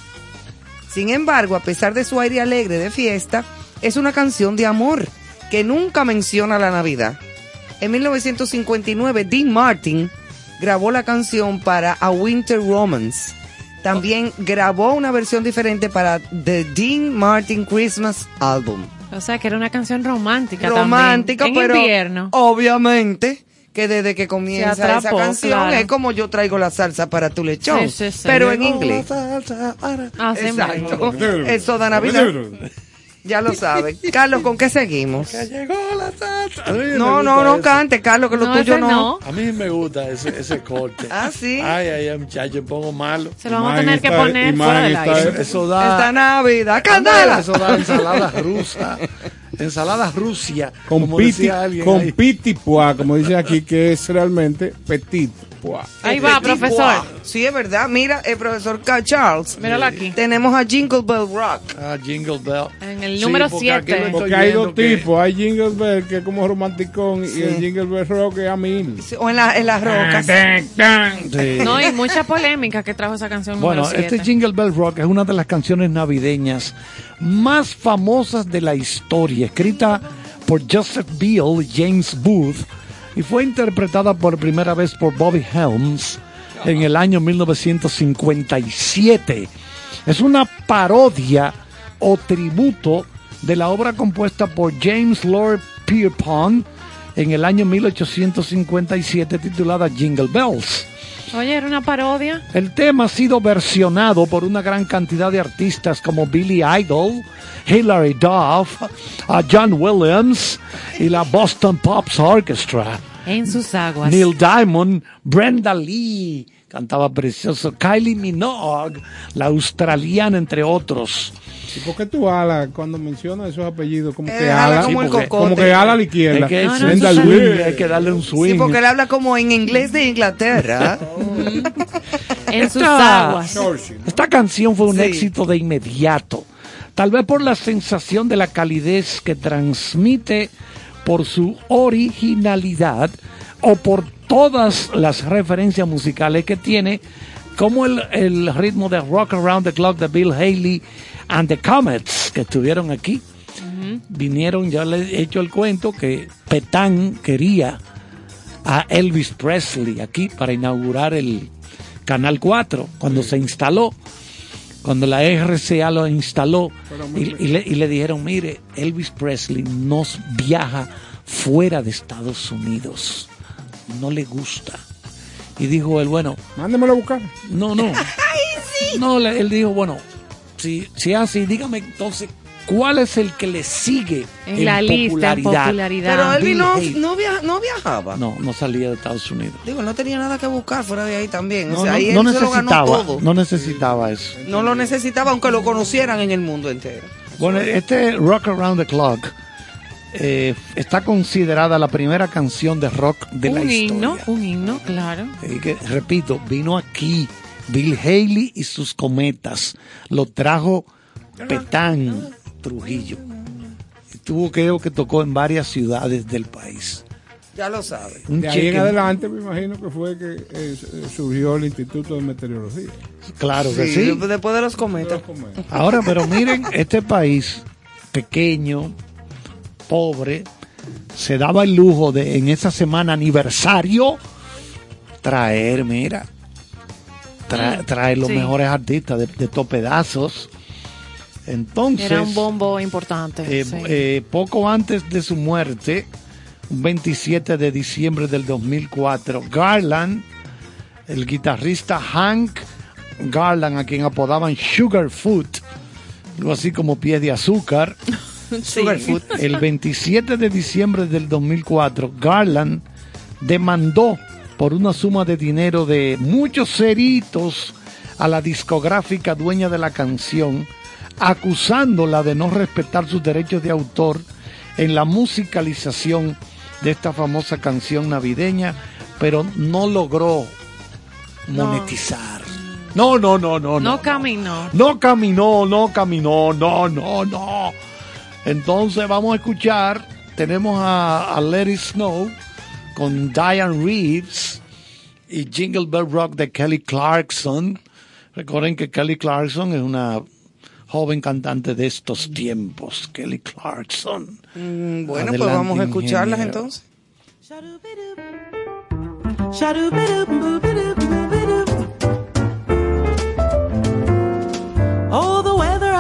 Sin embargo, a pesar de su aire alegre de fiesta, es una canción de amor que nunca menciona la Navidad. En 1959, Dean Martin grabó la canción para A Winter Romance. También grabó una versión diferente para The Dean Martin Christmas Album. O sea, que era una canción romántica Romántica, también. En pero invierno. obviamente que desde que comienza atrapó, esa canción claro. es como yo traigo la salsa para tu lechón, Sí, sí, sí. pero en Llegó inglés. la salsa para- Exacto. Eso da Navidad. Ya lo sabe. Carlos, ¿con qué seguimos? Que llegó la salsa. No, no, no eso. cante, Carlos, que lo No, tuyo no. no. A mí me gusta ese, ese corte. Ah, sí. Ay, ay, ay, muchacho, pongo malo. Se lo vamos a tener que poner fuera del está- aire. Eso da. Esta Navidad, candela. Eso da ensalada rusa. Ensalada Rusia. Con como piti, decía alguien con piti pois, como dice aquí, que es realmente petit Ahí va, profesor. Sí, es verdad. Mira, el profesor K. Charles. Míralo aquí. Tenemos a Jingle Bell Rock. Ah, Jingle Bell. En el número porque aquí siete. lo estoy Porque hay dos que- tipos, hay Jingle Bell que es como romanticón Sí. y el Jingle Bell Rock que es a mil. O en, la- en las rocas. Sí. No, y mucha polémica que trajo esa canción Bueno, número este 7. Jingle Bell Rock es una de las canciones navideñas más famosas de la historia, escrita por Joseph Beale y James Booth y fue interpretada por primera vez por Bobby Helms en el año 1957. Es una parodia o tributo de la obra compuesta por James Lord Pierpont en el año 1857 titulada Jingle Bells. Oye, era una parodia. El tema ha sido versionado por una gran cantidad de artistas como Billy Idol, Hilary Duff, a John Williams y la Boston Pops Orchestra. En sus aguas. Neil Diamond, Brenda Lee, cantaba precioso, Kylie Minogue, la australiana, entre otros. ¿Y por qué tú ala cuando mencionas esos apellidos? Como Eh, que ala ala, como el porque- cocote. como que ala a la izquierda. Es que No, no, swing, hay que darle un swing. Sí, porque él habla como en inglés de Inglaterra. En sus Esta- aguas. Esta canción fue un Sí. éxito de inmediato, tal vez por la sensación de la calidez que transmite por su originalidad o por todas las referencias musicales que tiene, como el, el ritmo de Rock Around the Clock de Bill Haley and the Comets que estuvieron aquí. Vinieron, ya les he hecho el cuento que Petán quería a Elvis Presley aquí para inaugurar el Canal 4 cuando se instaló, cuando la RCA lo instaló y, y le, y le dijeron, mire, Elvis Presley nos viaja fuera de Estados Unidos, no le gusta. Y dijo él, bueno, Mándemelo a buscar. no, no. No, le- él dijo, bueno, si, si es así, dígame entonces ¿Cuál es el que le sigue En la lista, en popularidad. Pero no, no, via- no viajaba. No, no salía de Estados Unidos. Digo, no tenía nada que buscar fuera de ahí también. No, o sea, no- ahí no él se lo ganó necesitaba, todo. no necesitaba eso. No lo necesitaba, aunque lo conocieran en el mundo entero. Bueno, este Rock Around the Clock eh, está considerada la primera canción de rock de la un historia. himno, un himno, claro. Y que, repito, vino aquí Bill Haley y sus cometas. Lo trajo Petán Trujillo. Y tuvo, creo que tocó en varias ciudades del país. Ya lo sabe. Un De ahí en adelante me imagino que fue que eh, surgió el Instituto de Meteorología. Claro que Sí, sí. después- Después de los cometas. Ahora, pero miren, este país pequeño, pobre, se daba el lujo de en esa semana aniversario traer, mira, tra- traer los sí. mejores artistas de, de topedazos. Entonces, Era un bombo importante. eh, sí. eh, poco antes de su muerte, un 27 de diciembre del 2004, Garland, el guitarrista Hank Garland, a quien apodaban Sugarfoot, algo así como pie de azúcar, Sugarfoot. el 27 de diciembre del 2004, Garland demandó por una suma de dinero de muchos ceritos a la discográfica dueña de la canción, acusándola de no respetar sus derechos de autor en la musicalización de esta famosa canción navideña, pero no logró monetizar. No, no, no, no. no caminó. No caminó, no caminó, no, no, no. Entonces vamos a escuchar, tenemos a, a Let It Snow con Diane Reeves y Jingle Bell Rock de Kelly Clarkson. Recuerden que Kelly Clarkson es una joven cantante de estos tiempos, Kelly Clarkson. Mm, bueno, Adelante, pues vamos a escucharlas ingeniero. entonces.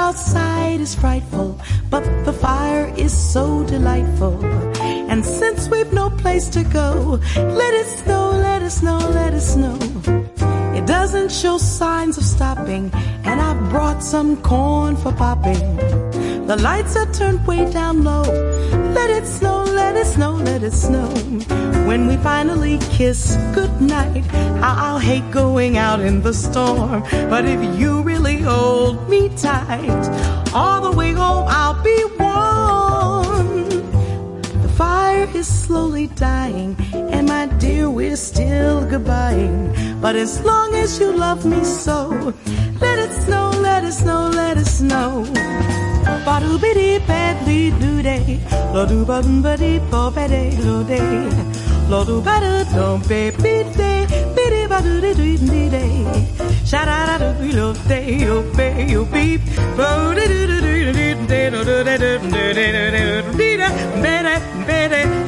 Outside is frightful, but the fire is so delightful. And since we've no place to go, let it snow, let it snow, let it snow. It doesn't show signs of stopping, and I brought some corn for popping. The lights are turned way down low. Let it snow, let it snow, let it snow. When we finally kiss goodnight, I'll hate going out in the storm. But if you really hold me tight, all the way home I'll be warm. The fire is slowly dying, and my dear, we're still goodbying. But as long as you love me so, it snow, let it snow, let it snow. Ba doo be dee ba dee doo day. Lo doo ba doo ba dee bo ba day lo day. Lo doo ba doo doo ba be day. Be dee ba doo dee doo dee day. Sha da da doo doo lo day yo be, yo beep. Bo dee doo doo doo doo dee doo doo doo doo doo doo doo doo doo doo doo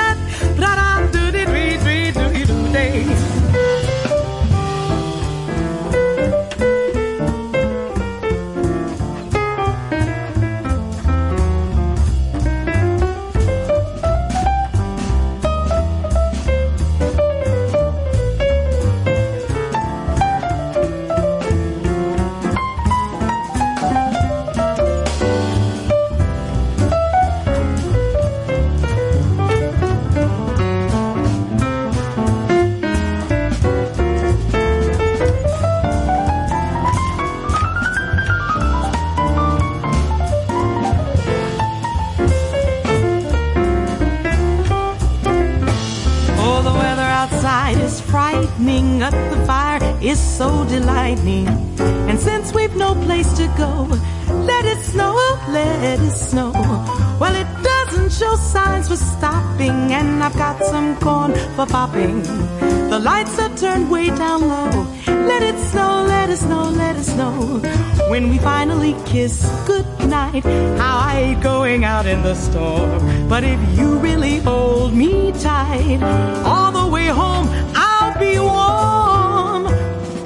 The lights are turned way down low. Let it snow, let it snow, let it snow. When we finally kiss goodnight, how I hate going out in the storm. But if you really hold me tight, all the way home I'll be warm.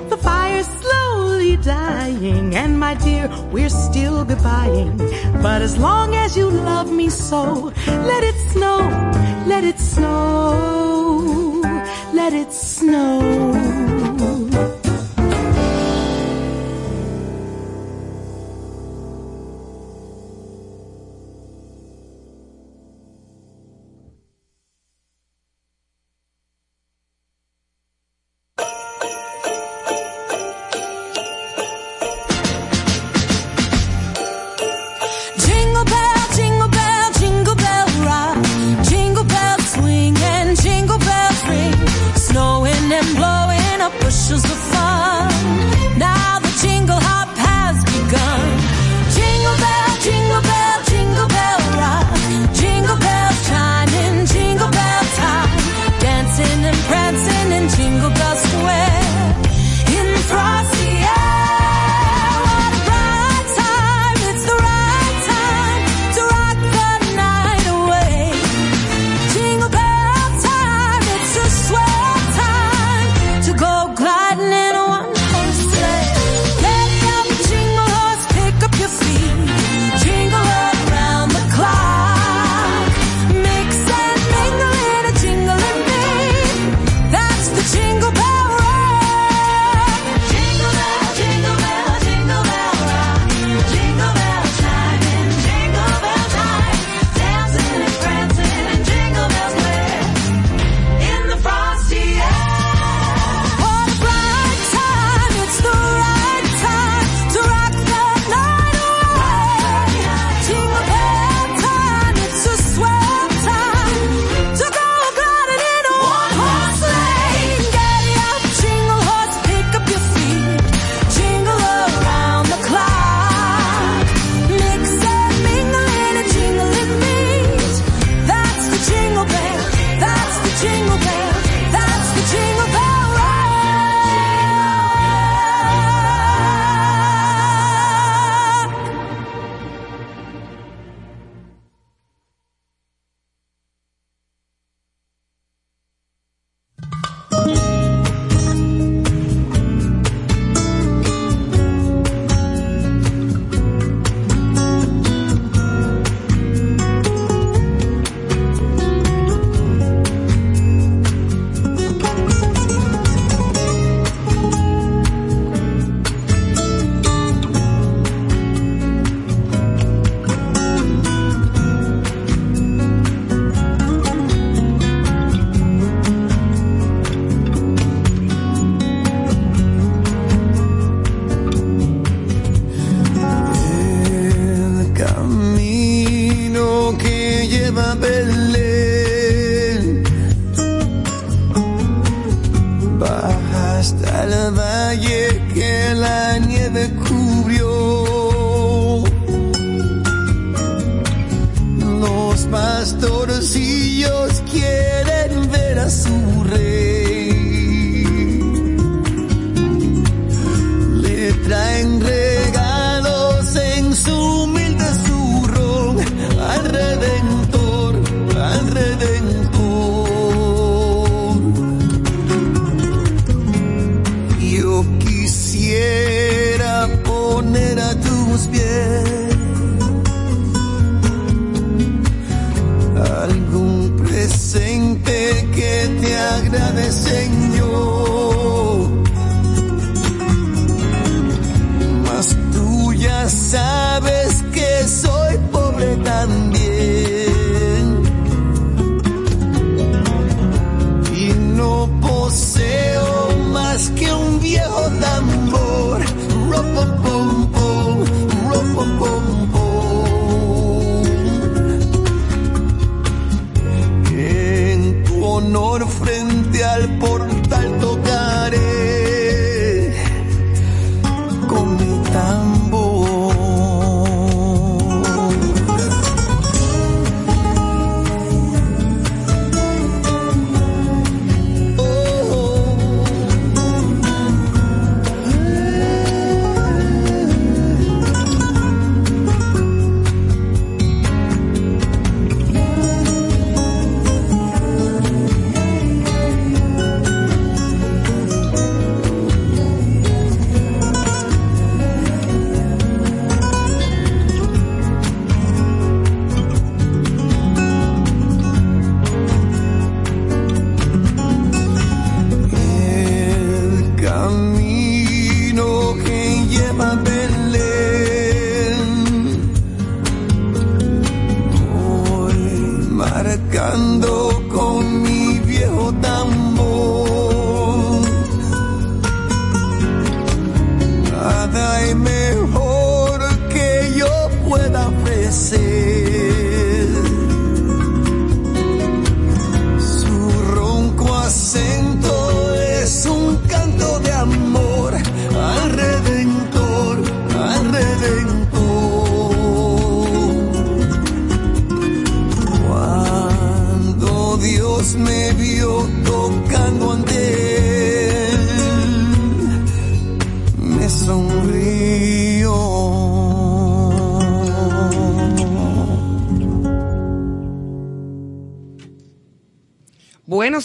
The fire's slowly dying, and my dear, we're still goodbying. But as long as you love me so, let it snow, let it snow.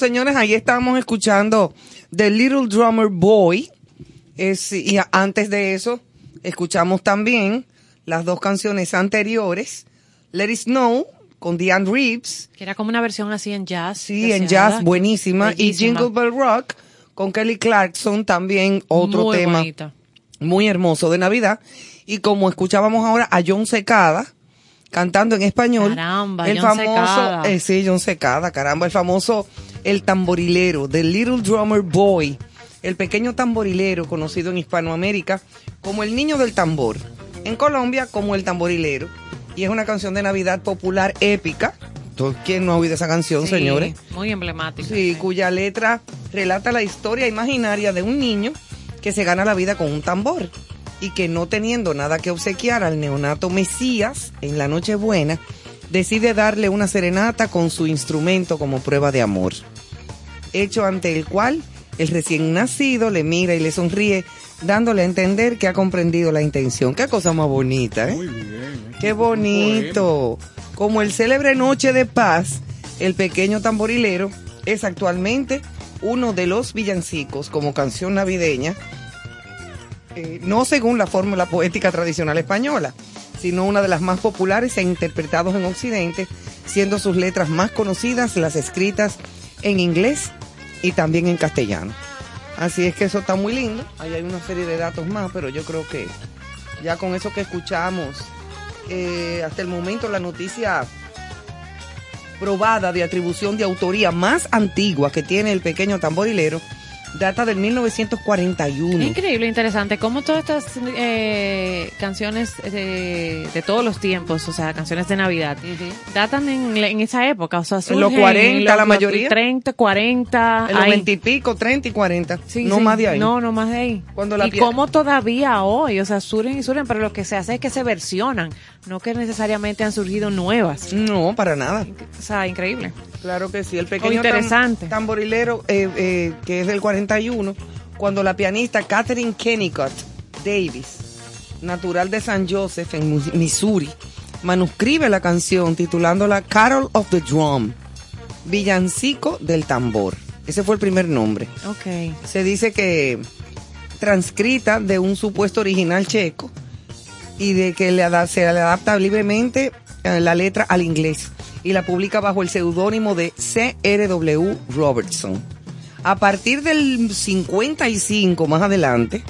Señores, ahí estábamos escuchando The Little Drummer Boy. Es- y antes de eso, escuchamos también las dos canciones anteriores. Let It Snow con Diane Reeves. Que era como una versión así en jazz. Sí, en jazz, buenísima. Y. Jingle Bell Rock con Kelly Clarkson, también otro Muy tema bonita. muy hermoso de Navidad. Y como escuchábamos ahora a John Secada cantando en español. Caramba, el John famoso, Secada. eh, sí, John Secada, caramba, el famoso, el tamborilero, The Little Drummer Boy, el pequeño tamborilero conocido en Hispanoamérica como el niño del tambor. En Colombia como el tamborilero. Y es una canción de Navidad popular épica. ¿Todo- ¿Quién no ha oído esa canción, Sí, señores? Muy emblemática. Sí, cuya letra relata la historia imaginaria de un niño que se gana la vida con un tambor y que no teniendo nada que obsequiar al neonato Mesías en la Nochebuena, decide darle una serenata con su instrumento como prueba de amor. Hecho ante el cual el recién nacido le mira y le sonríe, dándole a entender que ha comprendido la intención. Qué cosa más bonita, ¿eh? Qué bonito. Como el célebre Noche de Paz, el pequeño tamborilero es actualmente uno de los villancicos como canción navideña, eh, no según la fórmula poética tradicional española, sino una de las más populares e interpretados en Occidente, siendo sus letras más conocidas las escritas en inglés y también en castellano. Así es que eso está muy lindo. Ahí hay una serie de datos más, pero yo creo que ya con eso que escuchamos, eh, hasta el momento la noticia probada de atribución de autoría más antigua que tiene el pequeño tamborilero data del 1941. Increíble, interesante. Cómo todas estas eh, canciones de, de todos los tiempos, o sea, canciones de Navidad, datan en, en esa época. O sea, En los surgen 40 la los mayoría. 30, 40. En los ahí. 20 y pico, 30 y 40. Sí, no sí. más de ahí. No, no más de ahí. Cuando la y cómo todavía hoy, o sea, surgen y surgen, pero lo que se hace es que se versionan, no que necesariamente han surgido nuevas. No, para nada. O sea, increíble. Claro que sí. El pequeño Oh, interesante. tam- tamborilero, eh, eh, que es del 41, cuando la pianista Catherine Kennicott Davis, natural de San Joseph, en Missouri, manuscribe la canción titulándola Carol of the Drum, Villancico del Tambor. Ese fue el primer nombre. Ok. Se dice que transcrita de un supuesto original checo y de que le se le adapta libremente la letra al inglés y la publica bajo el seudónimo de C.R.W. Robertson. A partir del 55 más adelante,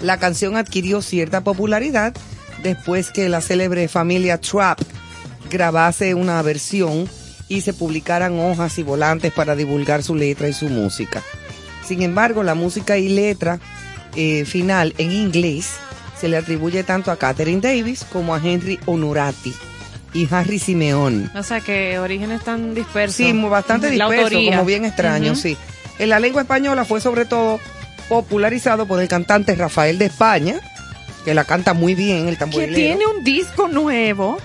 la canción adquirió cierta popularidad después que la célebre familia Trapp grabase una versión y se publicaran hojas y volantes para divulgar su letra y su música. Sin embargo, la música y letra eh, final en inglés se le atribuye tanto a Catherine Davis como a Henry Honorati y Harry Simeón. O sea, que orígenes tan dispersos. Sí, bastante La disperso, autoría. como bien extraño, Ujú. sí. En la lengua española fue sobre todo popularizado por el cantante Rafael de España, que la canta muy bien, el Que tamborilero. tiene un disco nuevo,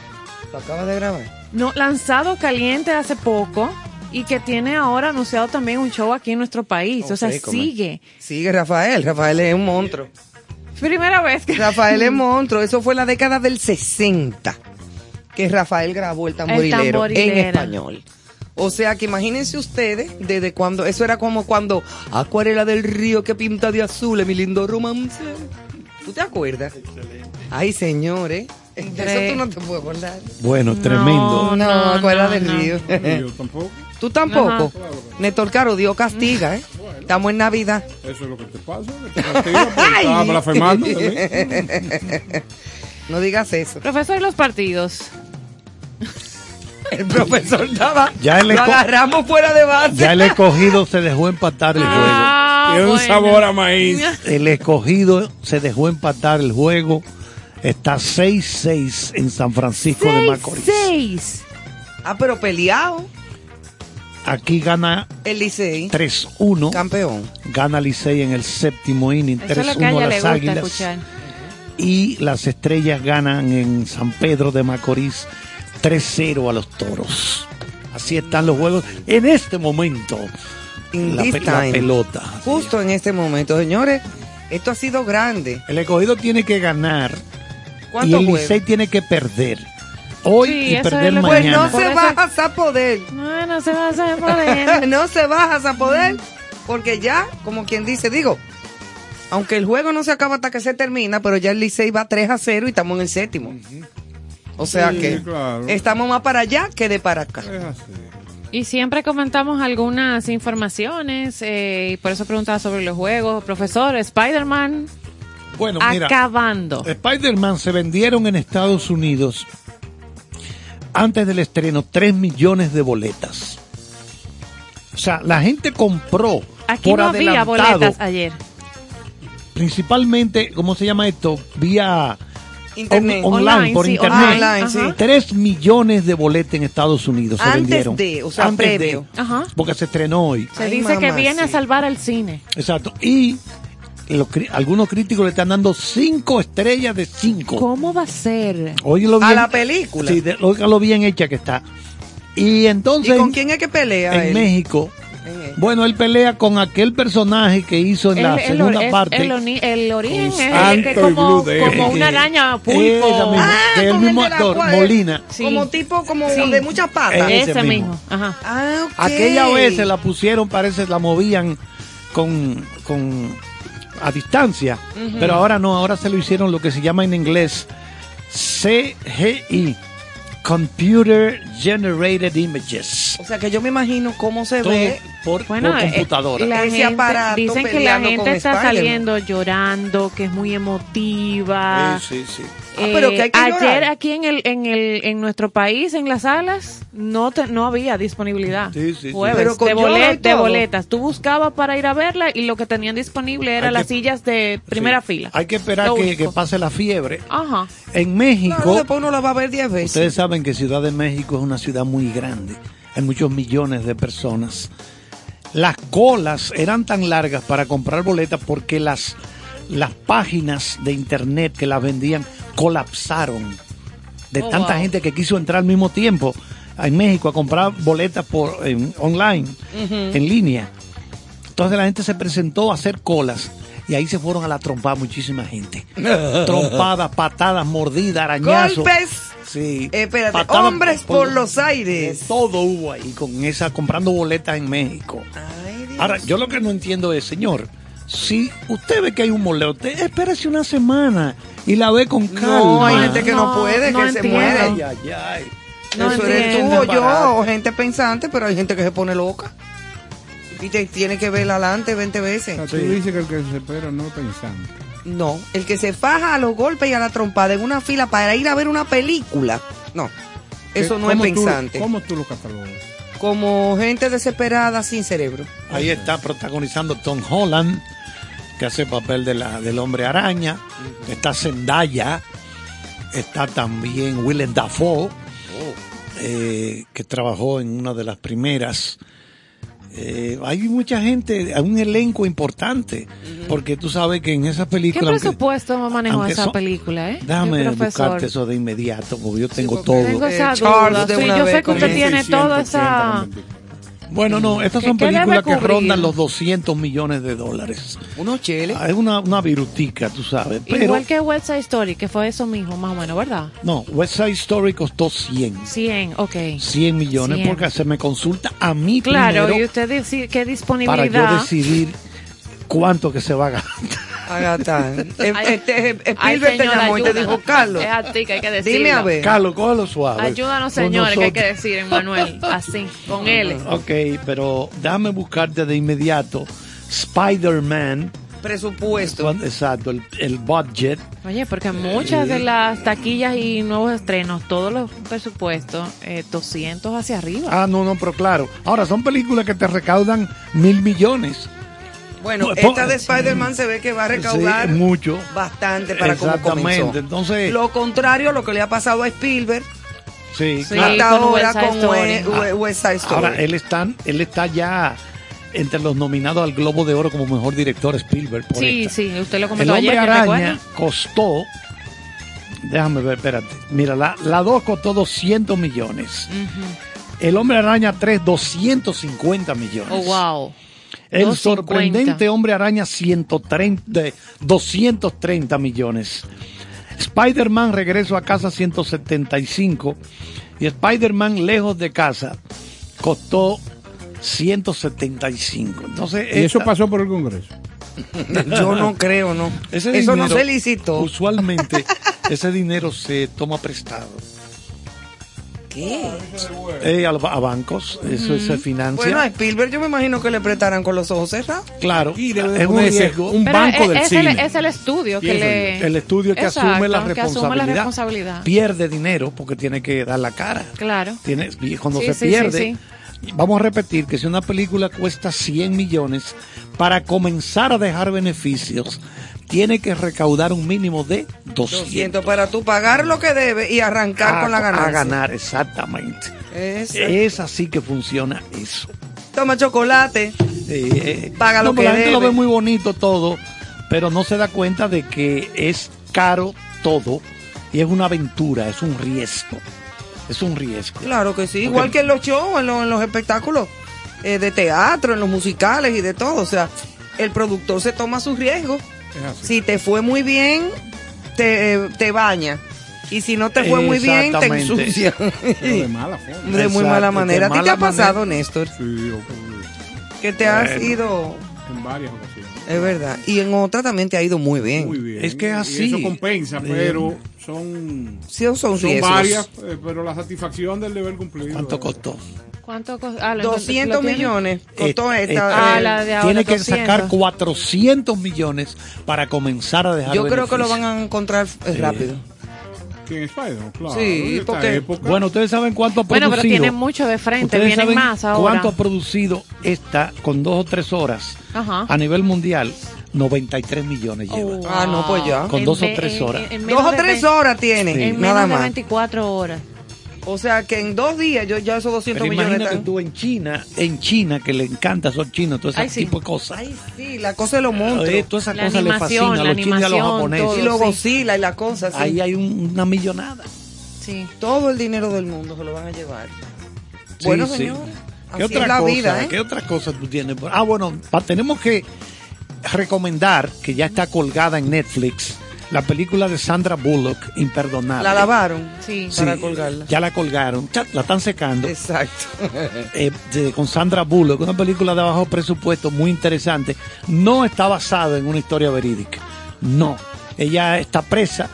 Lo acaba de grabar. no, lanzado caliente hace poco y que tiene ahora anunciado también un show aquí en nuestro país. o sea, come. sigue. Sigue Rafael, Rafael es un monstruo. Primera vez que... Rafael es monstruo, eso fue en la década del 60 que Rafael grabó el tamborilero, en tamborilero. español. O sea que imagínense ustedes desde cuando, eso era como cuando Acuarela del río que pinta de azul, mi lindo romance. ¿Tú te acuerdas? Ay, señores, eso tú no te puedes acordar. Bueno, tremendo. No, Acuarela del río. Yo tampoco. ¿Tú tampoco? Néstor Caro, Dios castiga, ¿eh? Estamos en Navidad. Eso es lo que te pasa. que te castiga blasfemando. no digas eso. Profesor de los partidos. El profesor estaba. Ya el lo agarramos fuera de base. Ya el escogido se dejó empatar el Ah, Tiene un bueno. sabor a maíz. juego. El escogido se dejó empatar el juego. Está 6-6 en San Francisco de Seis, Macorís. seis. Ah, pero peleado. Aquí gana El Licey. 3-1. Campeón. Gana Licey en el séptimo inning, Eso es lo que a 3-1 ella a le las Águilas. escuchar. Y las estrellas ganan en San Pedro de Macorís 3-0 a los toros. Así están los juegos en este momento. In La, pe- la time. pelota. Justo en este momento, señores. Esto ha sido grande. El escogido tiene que ganar y ¿Cuántos el? Licey tiene que perder. Hoy Sí, y perder lo- Pues mañana. no se bajas a poder. No, no se va a poder. no se bajas a poder. Porque ya, como quien dice, digo, aunque el juego no se acaba hasta que se termina, pero ya el Licey va 3 a 0 y estamos en el séptimo. O sea Sí, que claro. estamos más para allá que de para acá. Y siempre comentamos algunas informaciones eh, y por eso preguntaba sobre los juegos. Profesor, Spider-Man Bueno, acabando. Spider-Man se vendieron en Estados Unidos antes del estreno 3 millones de boletas. O sea, la gente compró Aquí por no había adelantado, boletas ayer. principalmente, ¿cómo se llama esto? Vía Internet. on- online, Online, por sí, internet. online, sí. 3 millones de boletas en Estados Unidos se Antes vendieron. de, o sea, Antes de, previo. Ajá. porque se estrenó hoy. Se Ay, dice que viene a salvar el cine. Exacto. Y los algunos críticos le están dando 5 estrellas de 5. ¿Cómo va a ser? Óyelo A bien. la película. Sí, de- óigalo bien hecha que está. Y entonces ¿Y con en- quién es que pelea en él? México. Bueno, él pelea con aquel personaje que hizo en la El- segunda parte. El, origen es que como, como una araña pulpo. Esa misma, Ah, que es el mismo actor, cual- Molina. Sí. Como tipo, como Sí. de muchas patas. Ese, ese mismo. mismo. Ajá. Ah, ok. Aquella vez se la pusieron, parece, la movían con, con a distancia, pero ahora no, ahora se lo hicieron lo que se llama en inglés CGI, Computer Generated Images. O sea que yo me imagino cómo se Todo ve. por, Bueno, por eh, computadora. la Ese gente- aparato dicen que la gente está saliendo llorando, que es muy emotiva. Sí, sí, sí. Ah, pero Eh, que hay que ayer llorar. aquí en el en el en nuestro país en las salas no te- no había disponibilidad Sí, sí, sí. Jueves, Pero con de, bolet- de boletas tú buscabas para ir a verla y lo que tenían disponible era Hay las sillas de primera Sí. fila Hay que esperar que, pase la fiebre. ajá En México, Claro, después uno la va a ver 10 veces. ustedes saben que Ciudad de México es una ciudad muy grande. Hay muchos millones de personas. Las colas eran tan largas para comprar boletas porque las, las páginas de internet que las vendían colapsaron. De Oh, tanta wow. gente que quiso entrar al mismo tiempo en México a comprar boletas por en- online, en línea. Entonces la gente se presentó a hacer colas y ahí se fueron a la trompada muchísima gente. Trompadas, patadas, mordidas, arañazos. Golpes. Sí. Eh, espérate, Patadas hombres por los aires. todo hubo ahí con esa comprando boletas en México. Ay, Dios. Ahora, yo lo que no entiendo es, señor, si usted ve que hay un moleo, usted espérese una semana y la ve con calma. No, hay gente que no, No, puede, no que se entiendo. muere. Ay, ay, ay. No Eso eres tú entiendo. o yo, o gente pensante, pero hay gente que se pone loca. Y te tiene que ver adelante 20 O sea, veces. tú dices que el que se espera no pensando. No, el que se faja a los golpes y a la trompada en una fila para ir a ver una película. No, eso no es ¿Cómo tú- pensante. ¿Cómo tú lo catalogas? Como gente desesperada sin cerebro. Ahí está protagonizando Tom Holland, que hace papel de la, del hombre araña. Está Zendaya. Está también Willem Dafoe, eh, que trabajó en una de las primeras. Eh, hay mucha gente, hay un elenco importante, porque tú sabes que en esas ¿Qué películas... aunque- presupuesto manejó aunque esa son- película, eh? Déjame buscarte eso de inmediato, porque yo tengo porque todo. Tengo Eh, esa Charles duda. Sí, yo sé que usted tiene 600, toda esa... Bueno, no, estas ¿Qué- son películas que rondan los 200 millones de dólares. Unos cheles. Ah, Es una, una virutica, tú sabes. Pero, Igual que West Side Story, que fue eso mismo, más o menos, ¿verdad? no, West Side Story costó 100. 100, ok. 100 millones 100. porque se me consulta a mí Claro, primero y usted dice qué para disponibilidad. yo decidir cuánto que se va a gastar. Ay, Spielberg te señora, llamó y te dijo, Carlos, Es a ti que hay que decirlo. dime a ver. Carlos, cógelo suave. Ayúdanos, señores, que hay que decir, Emanuel. Así, con L. Ok, pero déjame buscarte de inmediato Spider-Man. presupuesto. Exacto, el, el budget. Oye, porque muchas de las taquillas y nuevos estrenos, todos los presupuestos, eh, 200 hacia arriba. Ah, no, no, pero claro. Ahora, son películas que te recaudan mil millones. Bueno, Po- esta de Spider-Man se ve que va a recaudar Sí, mucho. bastante para como Exactamente. comenzó. Entonces, Lo contrario a lo que le ha pasado a Spielberg, Sí, Sí, claro. Hasta con ahora West Side con Story. We- West Side Story. Ahora, él está, él está ya entre los nominados al Globo de Oro como mejor director Spielberg. Por Sí, esta. sí, usted lo El comentó Hombre ayer, ¿te Araña costó, déjame ver, espérate. Mira, la, la 2 costó 200 millones. El Hombre Araña 3, 250 millones. Oh, wow. El 250. sorprendente Hombre Araña 130, de 230 millones. Spider-Man Regreso a casa 175 y Spider-Man Lejos de casa costó 175. Entonces, Y eso pasó por el Congreso. Yo no creo, no. ese Eso no dinero, se licitó. Usualmente ese dinero se toma prestado ¿Qué? eh, a, a bancos, eso se financia. Bueno, a Spielberg yo me imagino que le prestaran con los ojos cerrados. claro, es un riesgo. un Pero banco es, del es cine. el, es el estudio que le... el estudio que Exacto, asume la que asume la responsabilidad, pierde dinero porque tiene que dar la cara. Claro. Tiene, y cuando Sí, se sí, pierde, sí, vamos a repetir que si una película cuesta 100 millones, para comenzar a dejar beneficios, tiene que recaudar un mínimo de 200. 200 para tú pagar lo que debe y arrancar a, con la a ganancia. ganar, exactamente. Esa. Es así que funciona eso. Toma chocolate. Eh, Paga lo que la gente lo ve muy bonito todo, pero no se da cuenta de que es caro todo y es una aventura, es un riesgo. Es un riesgo. Claro que sí, igual que en los shows, en, los- en los espectáculos eh, de teatro, en los musicales y de todo. O sea, el productor se toma sus riesgos. Si te fue muy bien, te, te baña. Y si no te fue muy bien, te ensucia. Pero de mala forma. De muy mala manera. ¿A ti te ha pasado, manera. Néstor? Sí, Que te has ido, en varias ocasiones. es verdad. Y en otra también te ha ido muy bien. Muy bien. Es que Y así. eso compensa, pero son, Sí, son son varias, eh, pero la satisfacción del deber cumplido. ¿Cuánto eh, costó? ¿Cuánto costó? Ah, lo- 200 lo tiene. millones costó Eh, esta. Ah, eh, la de ahora, Tiene que 200. sacar 400 millones para comenzar a dejar yo creo que lo beneficios. van a encontrar eh, rápido. ¿Quién es Spider-Man? Claro. Sí, en porque- época. Bueno, ustedes saben cuánto ha Bueno, producido. pero tienen mucho de frente, ¿Ustedes vienen saben más ahora. ¿Cuánto ha producido esta con dos o tres horas Ajá. a nivel mundial? 93 millones lleva. Oh, Ah, no, pues ya. Con En dos o tres en- horas. en menos Dos o de tres horas tiene, Sí. En nada menos de más. 24 horas. O sea que en dos días yo ya esos 200 Pero millones imagínate están. tú en China, en China, que le encanta, son chinos, todo ese Ay, sí. tipo de cosas. Ay, sí, la cosa de los monstruos. Eh, todas esas La cosas le fascinan a los chinos y a los japoneses. todo. y los sí. Godzilla y la cosa. sí. Ahí hay un- una millonada. Sí. Todo el dinero del mundo se lo van a llevar. Sí, bueno, sí. señores. ¿Qué Así otra es la cosa? vida, ¿eh? ¿Qué otra cosa tú tienes? Ah, bueno, pa- tenemos que recomendar que ya está colgada en Netflix la película de Sandra Bullock, Imperdonable. La lavaron Sí. Sí, para colgarla. Ya la colgaron, la están secando. Exacto. eh, de- con Sandra Bullock, una película de bajo presupuesto muy interesante. No está basada en una historia verídica. No. Ella está presa,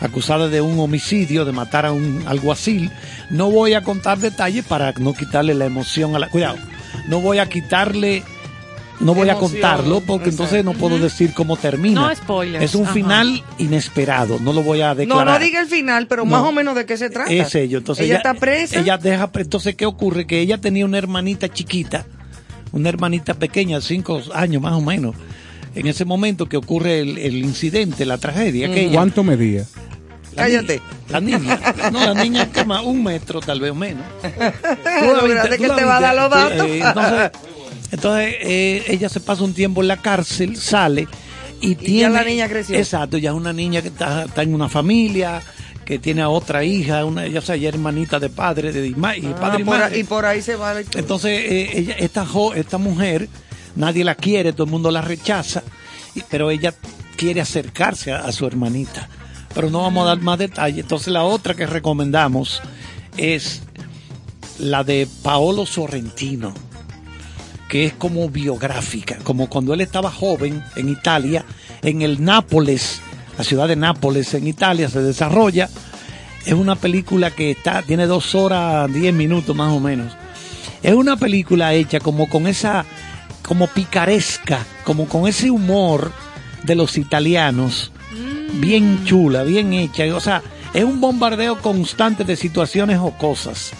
acusada de un homicidio, de matar a un alguacil. No voy a contar detalles para no quitarle la emoción a la. Cuidado. No voy a quitarle. No voy a contarlo porque entonces no puedo decir cómo termina. No spoilers, Es un ajá. final inesperado. No lo voy a No, declarar. no diga el final, pero No. más o menos de qué se trata. Es ello. Entonces ella, está presa. Ella deja, entonces, ¿qué ocurre? Que ella tenía una hermanita chiquita, una hermanita pequeña, cinco años más o menos. En ese momento que ocurre el, el incidente, la tragedia. ¿Cuánto medía? La Cállate. ni- La niña. No, la niña que más, un metro tal vez o menos. Viste, tú que la te va a dar los datos. Eh, entonces, entonces eh, ella se pasa un tiempo en la cárcel, sale y, tiene. ya la niña creció. Exacto, ya es una niña que está, está en una familia, que tiene a otra hija, una, ya sea, hermanita de padre, de y Ah, padre y por madre. ahí- y por ahí se va la historia. Entonces, eh, ella, esta, jo- esta mujer, nadie la quiere, todo el mundo la rechaza, y- pero ella quiere acercarse a, a su hermanita. Pero no vamos a dar más detalles. Entonces, la otra que recomendamos es la de Paolo Sorrentino, que es como biográfica, como cuando él estaba joven en Italia, en el Nápoles, la ciudad de Nápoles en Italia se desarrolla. Es una película que está, tiene dos horas, diez minutos más o menos. Es una película hecha como con esa, como picaresca, como con ese humor de los italianos, bien chula, bien hecha. O sea, es un bombardeo constante de situaciones o cosas.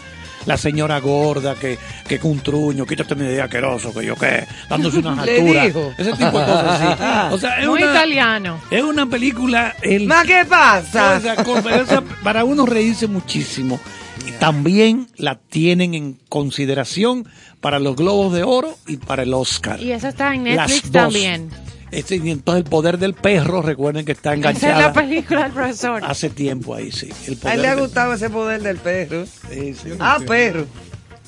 La señora gorda que, que con un truño, quítate mi idea asqueroso, que yo qué, dándose unas alturas. dijo. Ese tipo de cosas así. O sea, es Muy una, italiano. es una película. El, ¿Más qué pasa? esa- para uno reírse muchísimo. también la tienen en consideración para los Globos de Oro y para el Oscar. Y eso está en Las Netflix dos. también. Este, y entonces el poder del perro, recuerden que está Esa es la película del profesor. hace tiempo ahí, sí. El A él le ha del- gustado ese poder del perro. Sí, sí. Ah, perro.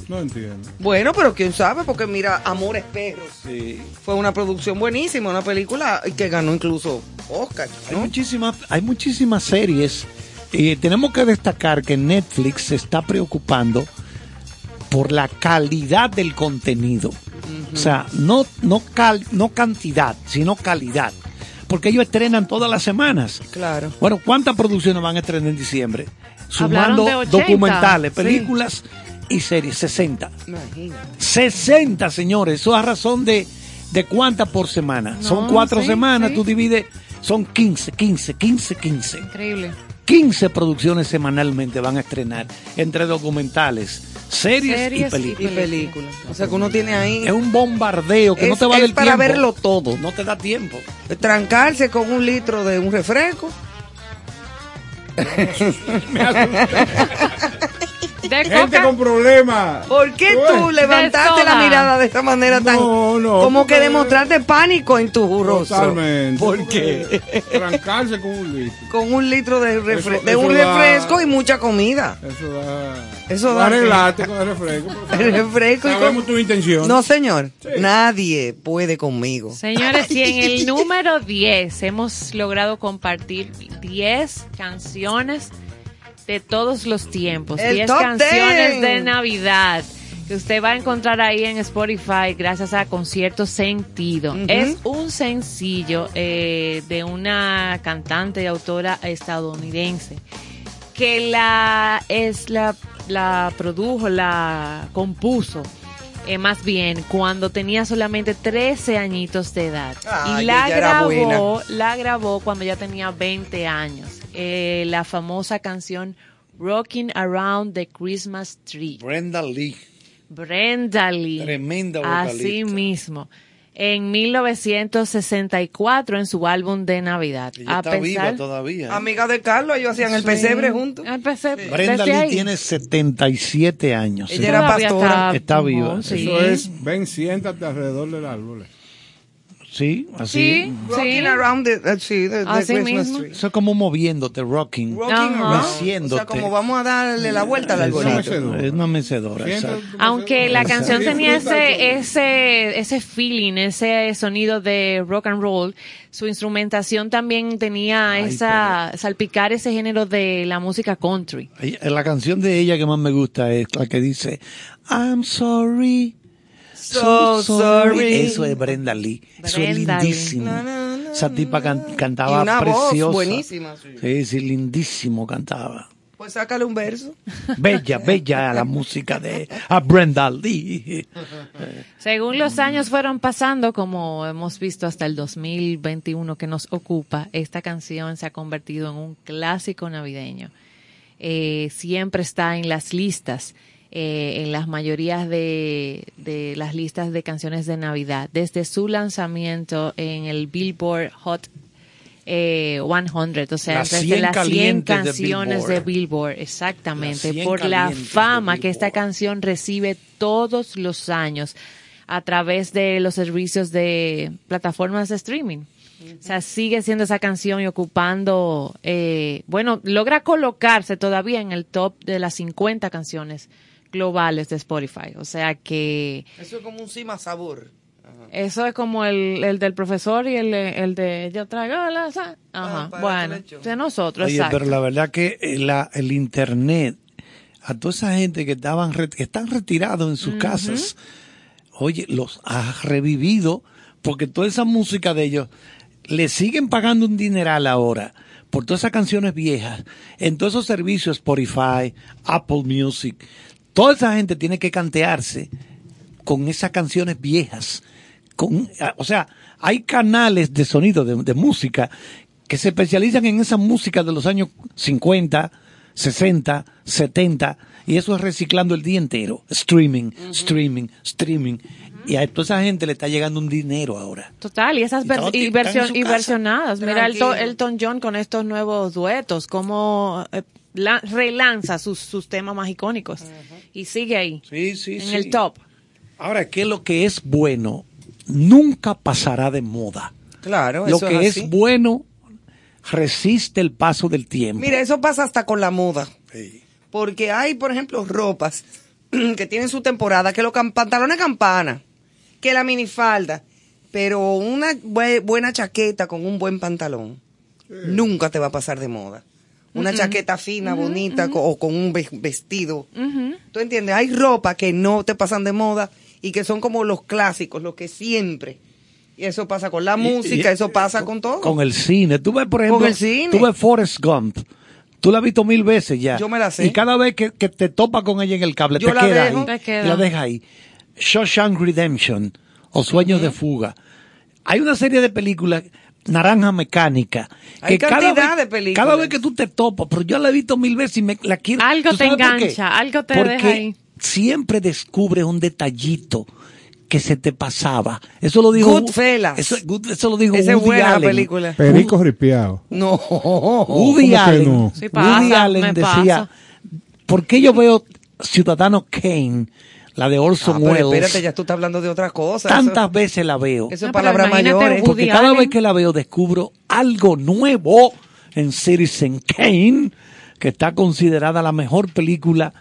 No entiendo. Bueno, pero quién sabe, porque mira, Amores Perros Sí. fue una producción buenísima, una película que ganó incluso Oscar. Hay muchísimas, hay muchísimas series. Y tenemos que destacar que Netflix se está preocupando por la calidad del contenido. O sea, no, no, cal- no cantidad, sino calidad. Porque ellos estrenan todas las semanas. Claro. Bueno, ¿cuántas producciones van a estrenar en diciembre? Sumando de 80, documentales, sí. películas y series, 60. Imagínate. 60, señores. Eso a razón de, de cuántas por semana. son cuatro sí, semanas, sí. tú divides, son 15, 15, 15, 15. Increíble. 15 producciones semanalmente van a estrenar entre documentales, series, Series y películas. Y películas. O sea que uno tiene ahí. Es un bombardeo que no te va a es dar para tiempo. verlo todo. No te da tiempo. Trancarse con un litro de un refresco. De Gente coca. con problemas. ¿Por qué tú levantaste la mirada de esa manera tan No, no, como que demostrarte pánico en tu rostro? Totalmente. ¿Por qué? Trancarse con un litro. Con un litro de, refre- Eso- de eso un da- refresco y mucha comida. Eso da. Eso da Arreglate con el refresco. El refresco y con- Sabemos tu intención. No, señor. Nadie puede conmigo. Señores, y en el número 10 hemos logrado compartir 10 canciones de todos los tiempos, El 10 top canciones 10. de Navidad que usted va a encontrar ahí en Spotify gracias a Concierto Sentido. Es un sencillo eh, de una cantante y autora estadounidense que la es la, la produjo, la compuso. eh, más bien cuando tenía solamente 13 añitos de edad Ay, y la grabó la grabó cuando ya tenía 20 años Eh, la famosa canción Rocking Around the Christmas Tree Brenda Lee. Brenda Lee Tremenda vocalista. así mismo en 1964 en su álbum de Navidad Ella A está pesar- viva todavía. Amiga de Carlos, ellos hacían el Sí. pesebre juntos. El pesebre, Brenda Lee ahí. tiene 77 años. Ella era Todavía pastora. Está viva. Sí. Eso es, ven, siéntate alrededor del árbol. Sí, así. Sí, Rocking sí. around the, uh, sí, the- the Así Christmas mismo. tree. Eso es como moviéndote, rocking. Rocking Ajá. around. O sea, como vamos a darle la vuelta al Exacto. arbolito. Es una mecedora. Exacto. Aunque la canción tenía ese, ese, ese feeling, ese sonido de rock and roll, su instrumentación también tenía Ay, esa, salpicar ese género de la música country. La canción de ella que más me gusta es la que dice I'm sorry. So sorry. Eso es Brenda Lee. Eso es lindísimo. Na, Esa tipa can- cantaba Y una voz preciosa. buenísima, sí. Sí, sí, lindísimo cantaba. Pues sácale un verso. Bella, bella la música de a Brenda Lee. Según los años fueron pasando, como hemos visto hasta el 2021 que nos ocupa, esta canción se ha convertido en un clásico navideño. Eh, siempre está en las listas, eh, en las mayorías de, de las listas de canciones de Navidad, desde su lanzamiento en el Billboard Hot eh, 100, o sea, Las desde 100 las 100 calientes de canciones de Billboard. Exactamente, Las 100 por la fama que esta canción recibe todos los años a través de los servicios de plataformas de streaming. O sea, sigue siendo esa canción y ocupando, eh, bueno, logra colocarse todavía en el top de las 50 canciones globales de Spotify. O sea que Eso es como un cima sabor. eso es como el, el del profesor y el, el de yo traigo la Ajá, Ah, para bueno, de nosotros, Oye, exacto. pero la verdad que eh, la- el internet, a toda esa gente que estaban re- que están retirados en sus casas, oye, los ha revivido porque toda esa música de ellos le siguen pagando un dineral ahora por todas esas canciones viejas, en todos esos servicios Spotify, Apple Music, toda esa gente tiene que cantearse con esas canciones viejas. Con, o sea, hay canales de sonido, de, de música, que se especializan en esa música de los años 50, 60, 70, y eso es reciclando el día entero. Streaming, streaming, streaming. Y a toda esa gente le está llegando un dinero ahora. Total, y esas Y ver- y, versionadas. Mira el to- tranquilo. Elton John con estos nuevos duetos, cómo eh, la- relanza sus, sus temas más icónicos y sigue ahí, Sí, sí, en sí. el top. Ahora, que lo que es bueno nunca pasará de moda. Claro, Lo eso que es es, así. bueno resiste el paso del tiempo. Mira, eso pasa hasta con la moda. Porque hay, por ejemplo, ropas que tienen su temporada, que los cam- pantalones campana, que la minifalda, pero una bue- buena chaqueta con un buen pantalón nunca te va a pasar de moda. Una chaqueta fina, bonita, o con un ve- vestido. Ujú. ¿Tú entiendes? Hay ropa que no te pasan de moda y que son como los clásicos, los que siempre. Y eso pasa con la música, y- eso pasa con todo. Con el cine. Tú ves, por ejemplo, Con el cine. tú ves Forrest Gump. Tú la has visto mil veces ya. Yo me la sé. Y cada vez que, que te topa con ella en el cable, Yo te la queda dejo. ahí. Te queda. Y la deja ahí. Shawshank Redemption o Sueños de Fuga. Hay una serie de películas, Naranja Mecánica. Hay que cada vez- de películas. Cada vez que tú te topas, pero yo la he visto mil veces y me la quiero. Algo ¿Tú te engancha, algo te Porque deja ahí. siempre descubres un detallito que se te pasaba. Eso lo dijo Goodfellas. Eso, Good- eso lo dijo Esa es Woody buena la Allen. película. Perico ripiado. No. Woody ¿Cómo que Allen, no? Sí Woody Allen decía, pasa. ¿por qué yo veo Ciudadano Kane, la de Ah, Orson pero Welles, espérate, ya tú estás hablando de otra cosa. tantas Eso- veces la veo? Eso es No, imagínate mayores. Woody Porque cada Allen. vez que la veo descubro algo nuevo en Citizen Kane, que está considerada la mejor película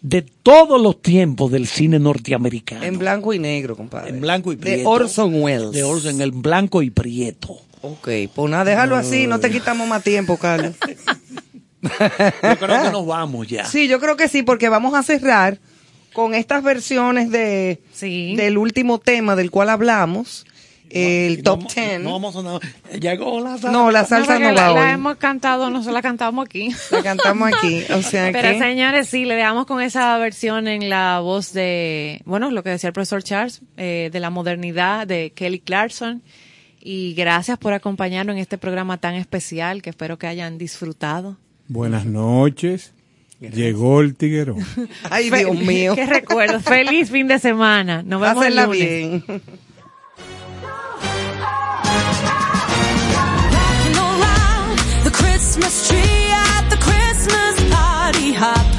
de todos los tiempos del cine norteamericano. En blanco y negro, compadre. En blanco y De prieto. Orson Welles. De Orson, en blanco y prieto. Ok, pues nada, déjalo así, no te quitamos más tiempo, Carlos. Yo creo que nos vamos ya. Sí, yo creo que sí, porque vamos a cerrar con estas versiones de Sí. del último tema del cual hablamos, el top no, 10. No vamos a sonar. Llegó la salsa. No, la salsa no, la, va la hoy. hemos cantado, no se la cantamos aquí. La cantamos aquí, o sea Pero que señores, sí, le dejamos con esa versión en la voz de, bueno, lo que decía el profesor Charles, eh, de la modernidad de Kelly Clarkson. Y gracias por acompañarnos en este programa tan especial que espero que hayan disfrutado. Buenas noches. Llegó el tiguerón. Ay, Fe- Dios mío. Qué recuerdo. Feliz fin de semana. Nos vemos el lunes. bien. Rocking around the Christmas tree at the Christmas party hop.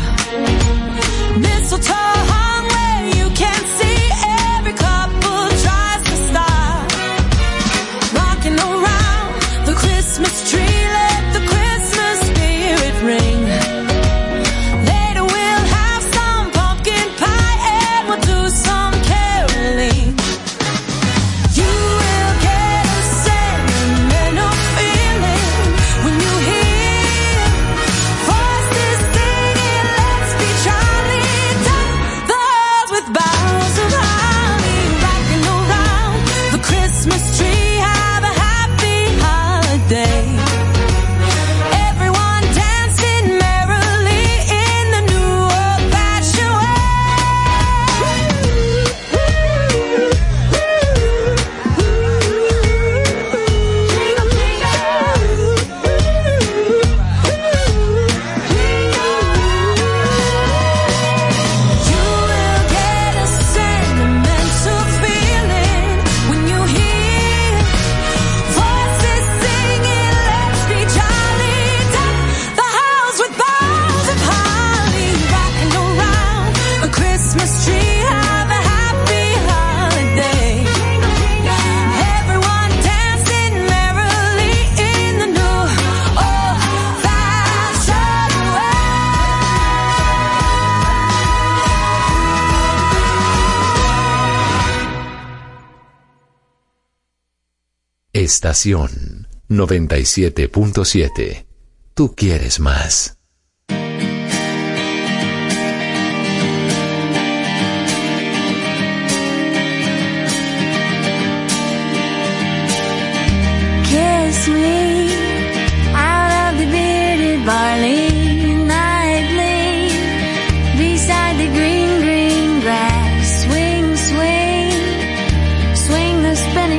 Estación 97.7. Tú quieres más.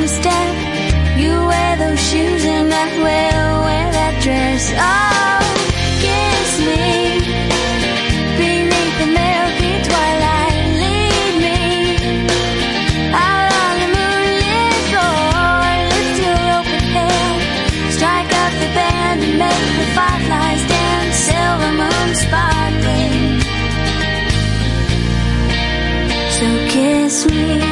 Step. those shoes and I will wear that dress. Oh, kiss me beneath the milky twilight. Lead me out on the moonlit floor. Lift your open hand, strike up the band and make the fireflies dance. Silver moon sparkling. So kiss me.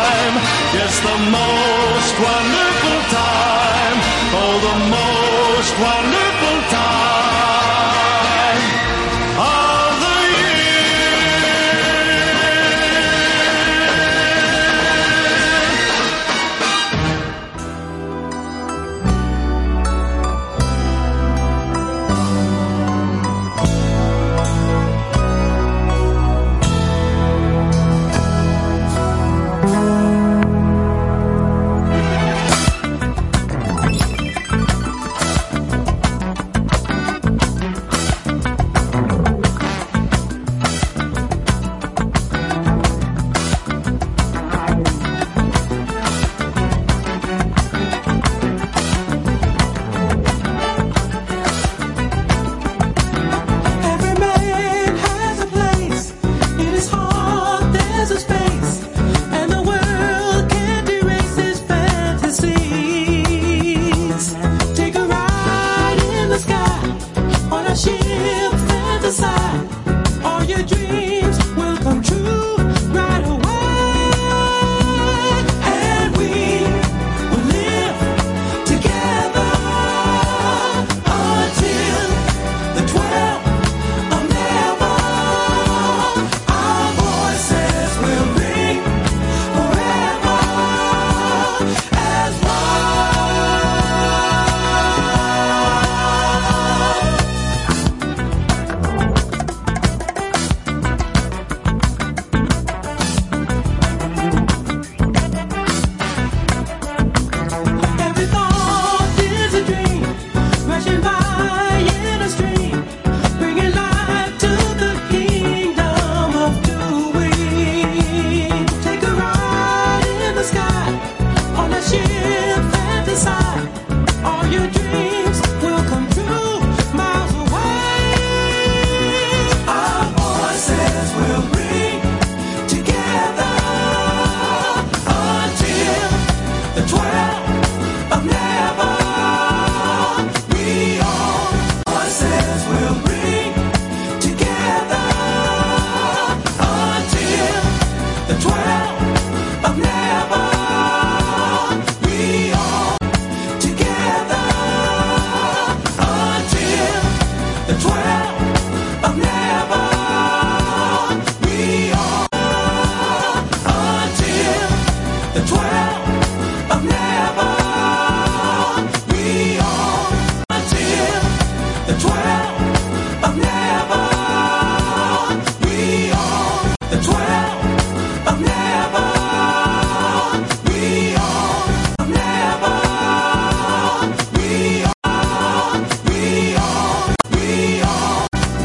Yes, the most wonderful time. Oh, the most wonderful